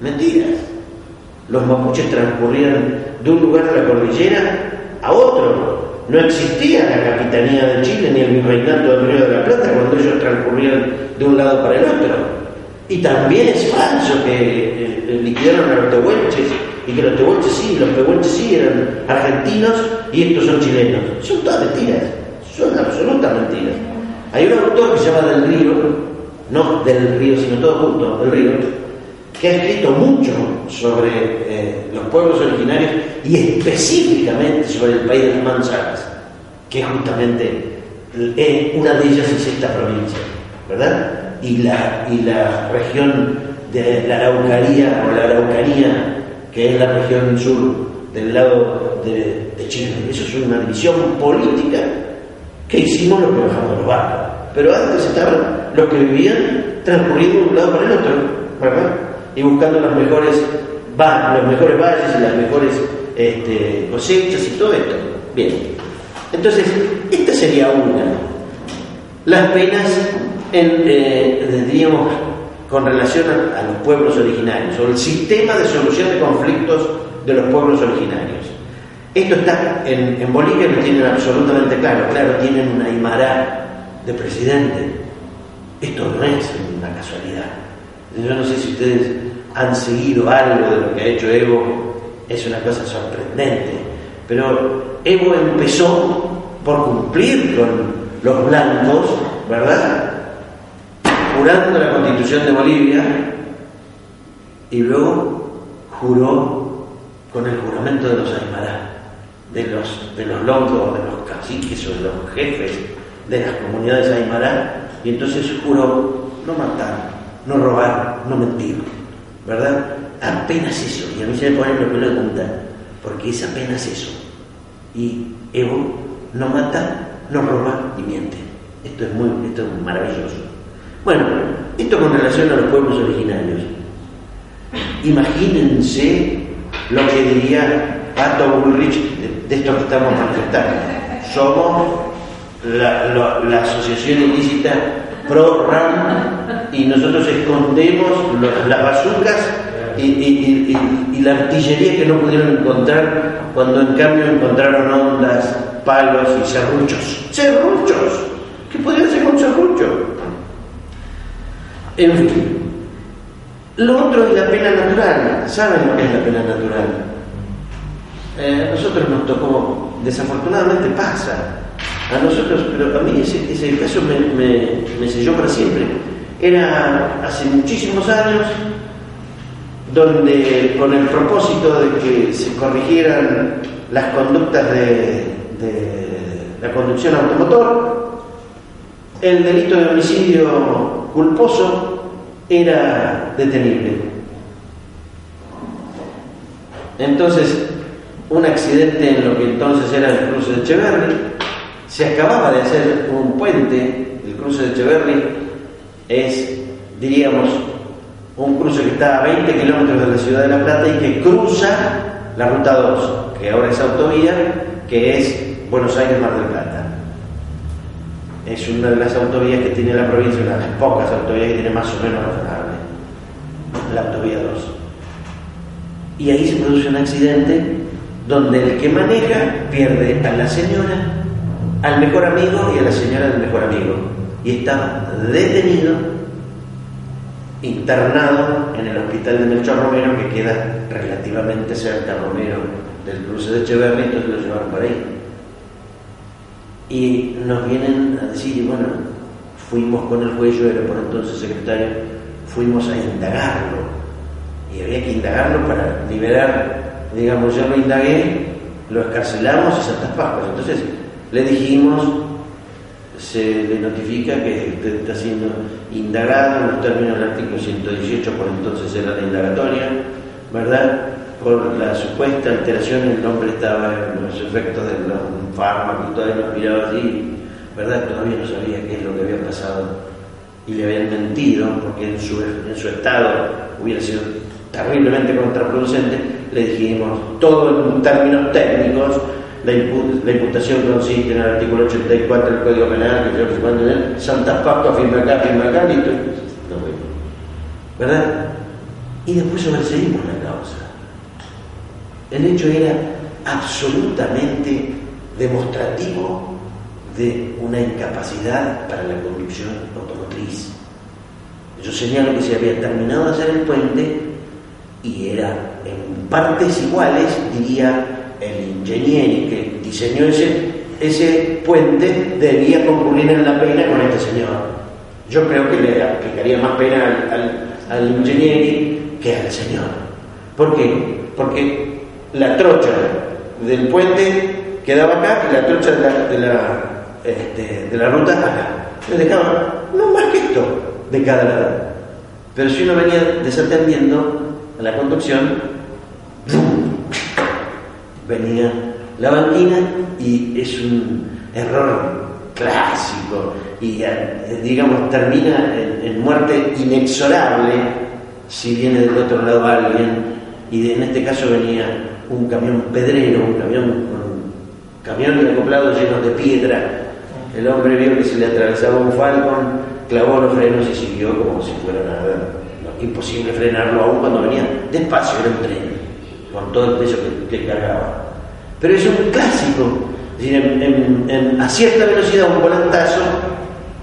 Mentiras. Los mapuches transcurrían de un lugar de la cordillera a otro. No existía la capitanía de Chile ni el virreinato del Río de la Plata cuando ellos transcurrían de un lado para el otro. Y también es falso que eh, eh, liquidaron a los tehuelches y que los tehuelches sí, los tehuelches sí eran argentinos y estos son chilenos. Son todas mentiras, son absolutas mentiras. Hay un autor que se llama Del Río, no del río, sino todo junto, del río, que ha escrito mucho sobre eh, los pueblos originarios y específicamente sobre el país de las manzanas, que justamente eh, una de ellas es esta provincia, ¿verdad? Y la, y la región de la Araucaría o la Araucanía, que es la región sur del lado de, Chile. Eso es una división política que hicimos lo que bajamos los barcos. Pero antes estaban los que vivían transcurriendo de un lado para el otro, ¿verdad? Y buscando los mejores, los mejores valles y las mejores este, cosechas y todo esto. Bien. Entonces, esta sería una. Las penas, en, eh, diríamos, con relación a, los pueblos originarios, o el sistema de solución de conflictos de los pueblos originarios. Esto está en, Bolivia, lo tienen absolutamente claro. Claro, tienen una Aymara de presidente. Esto no es una casualidad. Yo no sé si ustedes han seguido algo de lo que ha hecho Evo, es una cosa sorprendente. Pero Evo empezó por cumplir con los blancos, ¿verdad? Jurando la constitución de Bolivia y luego juró con el juramento de los Aymara de los, de los longos, de los caciques o de los jefes de las comunidades aymara, y entonces juró no matar, no robar, no mentir, ¿verdad? Apenas eso, y a mí se me pone lo que de punta, porque es apenas eso. Y Evo no mata, no roba y miente. Esto es muy, esto es maravilloso. Bueno, esto con relación a los pueblos originarios. Imagínense lo que diría Pato Bullrich de esto que estamos manifestando. Somos la, asociación ilícita pro RAM y nosotros escondemos las bazucas y, la artillería que no pudieron encontrar cuando en cambio encontraron ondas, palos y serruchos. ¡Serruchos! ¿Qué podrían ser con serrucho? En fin. Lo otro es la pena natural. ¿Saben lo que es la pena natural? Eh, nosotros nos tocó, desafortunadamente pasa, a nosotros, pero a mí ese, caso me, selló para siempre. Era hace muchísimos años donde con el propósito de que se corrigieran las conductas de, la conducción automotor, el delito de homicidio culposo era detenible. Entonces, un accidente en lo que entonces era el cruce de Echeverri. Se acababa de hacer un puente, el cruce de Echeverri es, diríamos, un cruce que está a 20 kilómetros de la ciudad de La Plata y que cruza la ruta 2, que ahora es autovía, que es Buenos Aires-Mar del Plata. Es una de las autovías que tiene la provincia, una de las pocas autovías que tiene más o menos razonable, la autovía 2. Y ahí se produce un accidente donde el que maneja pierde a la señora, al mejor amigo y a la señora del mejor amigo. Y está detenido, internado en el hospital de Melchor Romero, que queda relativamente cerca Romero del cruce de Echeverri, entonces lo llevaron por ahí. Y nos vienen a decir, bueno, fuimos con el juez, yo era por entonces secretario, fuimos a indagarlo. Y había que indagarlo para liberar digamos, yo lo indagué, lo escarcelamos y Santas Pascuas. Entonces le dijimos, se le notifica que usted está siendo indagado en los términos del artículo 118, por entonces era la indagatoria, ¿verdad? Por la supuesta alteración, el hombre estaba en los efectos de los fármacos, todavía no miraba así, ¿verdad? Todavía no sabía qué es lo que había pasado y le habían mentido, porque en su, en su estado hubiera sido terriblemente contraproducente, le dijimos todo en términos técnicos, la, imputación consiste en el artículo 84 del Código Penal, que creo que se puede tener, Santa Pascua, firma acá, firma acá, listo. ¿Verdad? Y después sobreseguimos la causa. El hecho era absolutamente demostrativo de una incapacidad para la conducción automotriz. Yo señalo que se había terminado de hacer el puente y era en partes iguales, diría el ingeniero que diseñó ese, ese puente, debía concurrir en la pena con este señor. Yo creo que le aplicaría más pena al, al, ingeniero que al señor. ¿Por qué? Porque la trocha del puente quedaba acá y la trocha de la, de la, este, ruta acá. Le dejaba no más que esto de cada lado. Pero si uno venía desatendiendo, la conducción, venía la banquina y es un error clásico y eh, digamos termina en, muerte inexorable si viene del otro lado alguien y en este caso venía un camión pedrero, un camión con camión acoplado lleno de piedra. El hombre vio que se le atravesaba un falcón, clavó los frenos y siguió como si fuera nada. imposible frenarlo aún cuando venía despacio, era un tren, con todo el peso que cargaba. Pero es un clásico a cierta velocidad un volantazo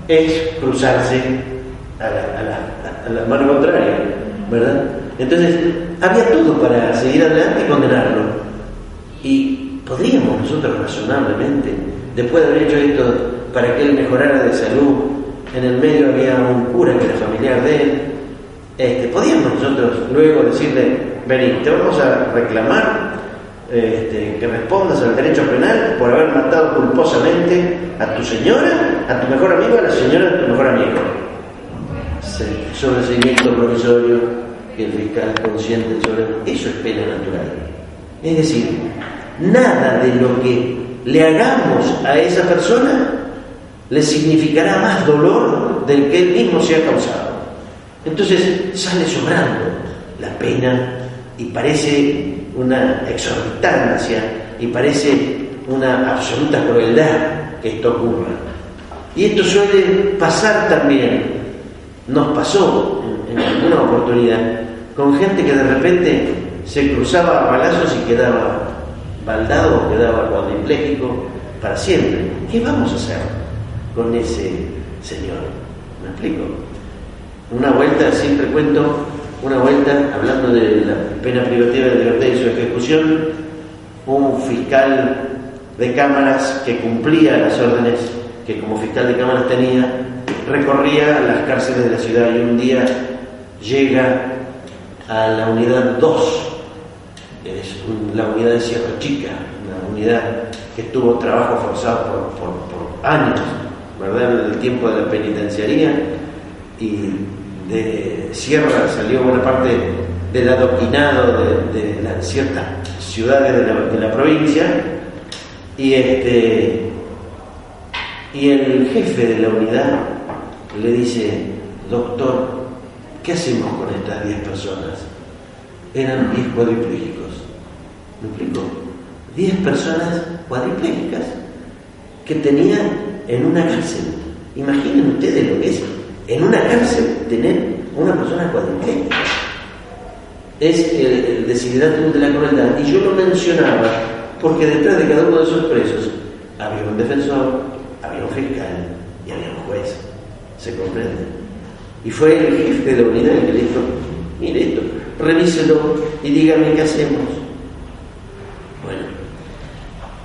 es cruzarse a la, mano contraria, ¿verdad? Entonces, había todo para seguir adelante y condenarlo. Y podríamos nosotros razonablemente, después de haber hecho esto para que él mejorara de salud, en el medio había un cura que era familiar de él, este, podíamos nosotros luego decirle, vení, te vamos a reclamar este, que respondas al derecho penal por haber matado culposamente a tu señora, a tu mejor amigo, a la señora de tu mejor amigo. Sobreseimiento provisorio que el fiscal consciente sobre eso es pena natural. Es decir, nada de lo que le hagamos a esa persona le significará más dolor del que él mismo se ha causado. Entonces sale sobrando la pena y parece una exorbitancia y parece una absoluta crueldad que esto ocurra. Y esto suele pasar también, nos pasó en, alguna oportunidad, con gente que de repente se cruzaba a balazos y quedaba baldado, quedaba cuadripléjico para siempre. ¿Qué vamos a hacer con ese señor? ¿Me explico? Una vuelta, siempre cuento, una vuelta, hablando de la pena privativa de libertad y su ejecución, un fiscal de cámaras que cumplía las órdenes que como fiscal de cámaras tenía, recorría las cárceles de la ciudad y un día llega a la unidad 2, es la unidad de Sierra Chica, una unidad que tuvo trabajo forzado por, años, ¿verdad? En el tiempo de la penitenciaría y de Sierra salió buena parte del adoquinado de, ciertas ciudades de la, provincia y este y el jefe de la unidad le dice doctor ¿qué hacemos con estas 10 personas? eran 10 cuadriplégicos ¿me explico? 10 personas cuadriplégicas que tenían en una cárcel imaginen ustedes lo que es en una cárcel tener una persona cuadripléjica. Es el, el de la crueldad. Y yo lo mencionaba porque detrás de cada uno de esos presos había un defensor, había un fiscal y había un juez. ¿Se comprende? Y fue el jefe de la unidad el que le dijo, mire esto, revíselo y dígame qué hacemos. Bueno,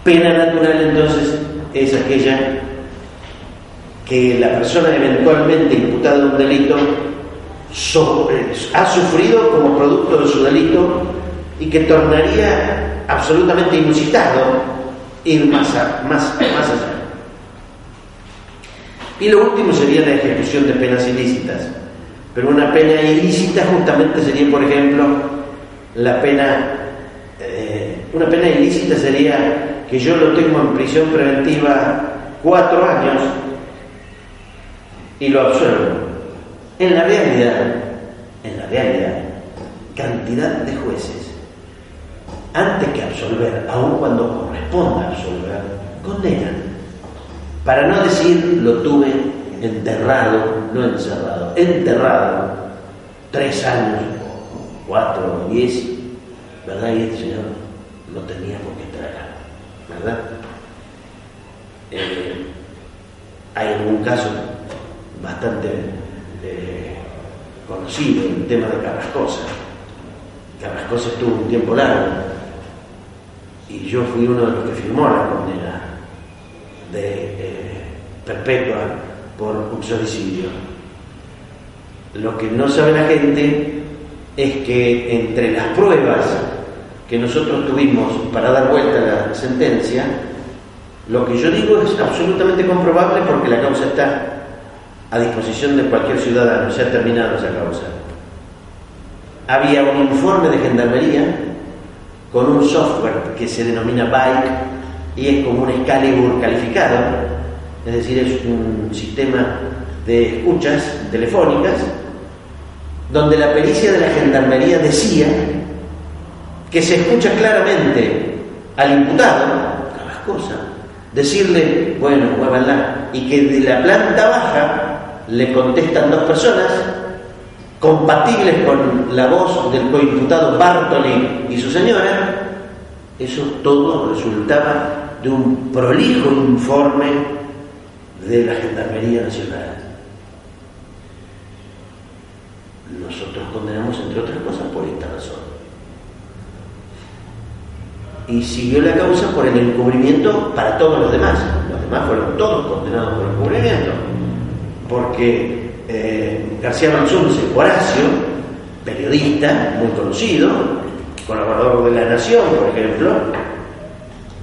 pena natural entonces es aquella que la persona eventualmente imputada de un delito ha sufrido como producto de su delito y que tornaría absolutamente inusitado ir más, más, más allá. Y lo último sería la ejecución de penas ilícitas. Pero una pena ilícita justamente sería, por ejemplo, la pena, eh, una pena ilícita sería que yo lo tengo en prisión preventiva cuatro años y lo absuelvo. En la realidad, en la realidad, cantidad de jueces, antes que absolver, aun cuando corresponda absolver, condenan. Para no decir lo tuve enterrado, no encerrado, enterrado, tres años, cuatro, diez, ¿verdad? Y este señor no tenía por qué acá, ¿verdad? Eh, hay algún caso bastante eh, conocido, el tema de Carrascosa. Carrascosa estuvo un tiempo largo y yo fui uno de los que firmó la condena de eh, perpetua por uxoricidio. Lo que no sabe la gente es que entre las pruebas que nosotros tuvimos para dar vuelta a la sentencia, lo que yo digo es absolutamente comprobable porque la causa está a disposición de cualquier ciudadano, ha terminado esa causa. Había un informe de gendarmería con un software que se denomina Bike y es como un Excalibur calificado, es decir, es un sistema de escuchas telefónicas, donde la pericia de la gendarmería decía que se escucha claramente al imputado, a las cosas, decirle, bueno, muévanla, y que de la planta baja le contestan dos personas compatibles con la voz del coimputado Bartoli y su señora, eso todo resultaba de un prolijo informe de la Gendarmería Nacional. Nosotros condenamos, entre otras cosas, por esta razón. Y siguió la causa por el encubrimiento para todos los demás. Los demás fueron todos condenados por encubrimiento. Porque eh, García Manzunce, Horacio, periodista muy conocido, colaborador de La Nación, por ejemplo,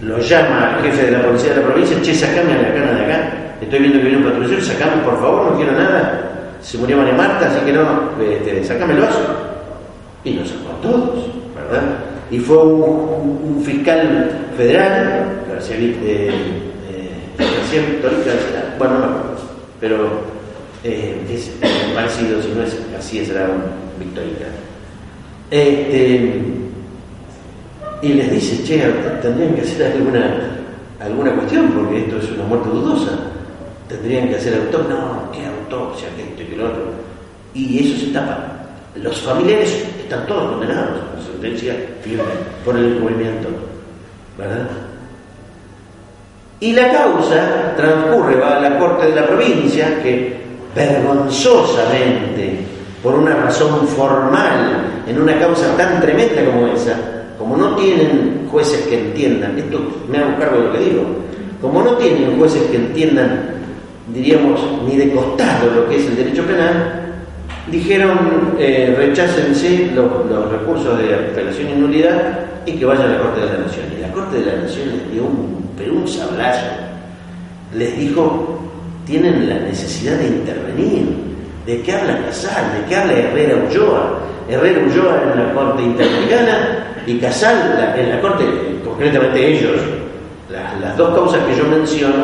lo llama al jefe de la policía de la provincia, che, sacame a la cana de acá, estoy viendo que viene un patrullero, sacame por favor, no quiero nada, se murió María Marta, así que no, este, sacame el. Y lo sacó a todos, ¿verdad? Y fue un, fiscal federal, García, eh, eh, García bueno, no, pero eh, es parecido, si no es así, será un Victorica. Este, y les dice, che, tendrían que hacer alguna, alguna cuestión, porque esto es una muerte dudosa. Tendrían que hacer autopsia, no, qué autopsia, que esto y que lo otro. Y eso se tapa. Los familiares están todos condenados por sentencia firme por el encubrimiento, ¿verdad? Y la causa transcurre, va a la corte de la provincia, que vergonzosamente, por una razón formal, en una causa tan tremenda como esa, como no tienen jueces que entiendan, esto me hago cargo de lo que digo, como no tienen jueces que entiendan, diríamos, ni de costado lo que es el derecho penal, dijeron eh, rechácense los, recursos de apelación y nulidad y que vayan a la Corte de la Nación. Y la Corte de la Nación les dio un, un sablazo. Les dijo, tienen la necesidad de intervenir. ¿De qué habla Casal? ¿De qué habla Herrera Ulloa? Herrera Ulloa en la Corte Interamericana y Casal en la Corte, concretamente ellos. Las, dos causas que yo menciono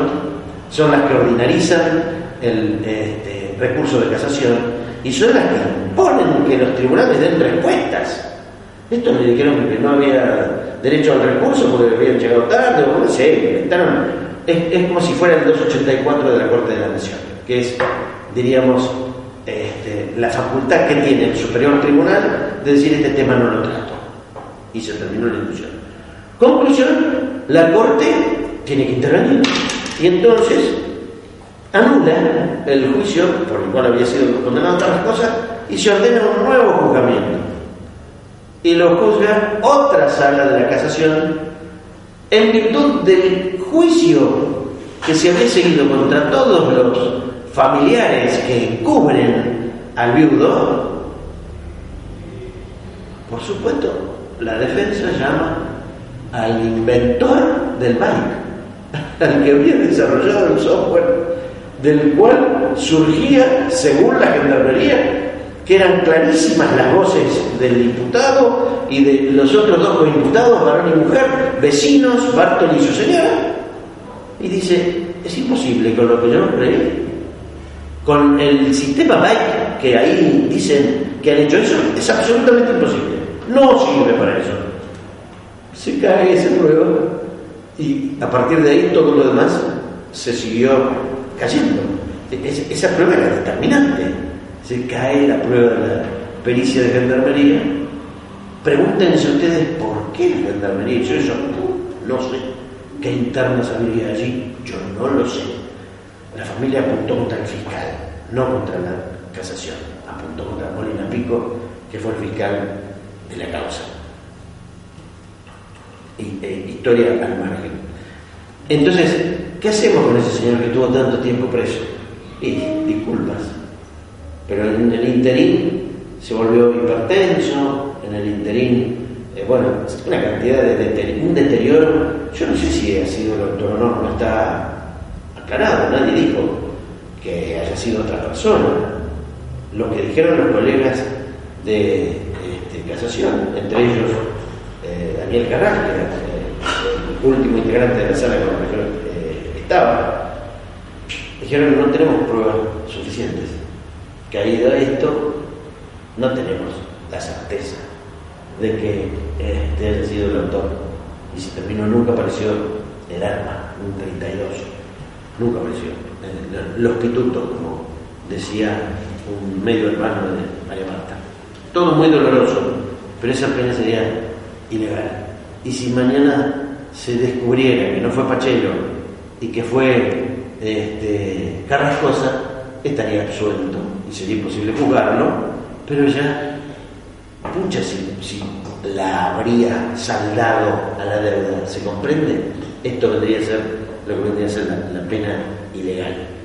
son las que ordinarizan el este, recurso de casación y son las que imponen que los tribunales den respuestas. Esto me dijeron que no había derecho al recurso porque habían llegado tarde, o no sé, es, es, como si fuera el 284 de la Corte de la Nación, que es, diríamos, este, la facultad que tiene el superior tribunal de decir este tema no lo trato. Y se terminó la discusión. Conclusión, la Corte tiene que intervenir. Y entonces anula el juicio por el cual había sido condenado las cosas y se ordena un nuevo juzgamiento. Y lo juzga otra sala de la casación en virtud del juicio que se había seguido contra todos los familiares que cubren al viudo, por supuesto, la defensa llama al inventor del bike, al que había desarrollado el software del cual surgía, según la gendarmería, que eran clarísimas las voces del imputado y de los otros dos imputados, varón y mujer, vecinos, Bartoli y su señora. Y dice, es imposible con lo que yo creí. Con el sistema BIKE que ahí dicen que han hecho eso, es absolutamente imposible. No sirve para eso. Se cae esa prueba y a partir de ahí todo lo demás se siguió cayendo. esa prueba era determinante. Se cae la prueba de la pericia de gendarmería. Pregúntense ustedes por qué la gendarmería hizo eso. No sé. ¿Qué internas había allí? Yo no lo sé. La familia apuntó contra el fiscal, no contra la casación. Apuntó contra Molina Pico, que fue el fiscal de la causa. Eh, historia al margen. Entonces, ¿qué hacemos con ese señor que tuvo tanto tiempo preso? Y disculpas. Pero en el interín se volvió hipertenso, en el interín, eh, bueno, una cantidad de, un deterioro. Yo no sé si ha sido el doctor o no, no está aclarado, nadie dijo que haya sido otra persona. Lo que dijeron los colegas de este, casación, entre ellos eh, Daniel Carrasco, el último integrante de la sala con la que estaba, dijeron que no tenemos pruebas suficientes. Caído esto, no tenemos la certeza de que este haya sido el autor. Y si terminó, nunca apareció el arma, un 32. Nunca apareció. Los quitutos, como decía un medio hermano de María Marta. Todo muy doloroso, pero esa pena sería ilegal. Y si mañana se descubriera que no fue Pachelo y que fue este, Carrascosa, estaría absuelto y sería imposible juzgarlo, pero ya, pucha, si, si la habría saldado a la deuda, ¿se comprende? Esto vendría a ser lo que vendría a ser la pena ilegal.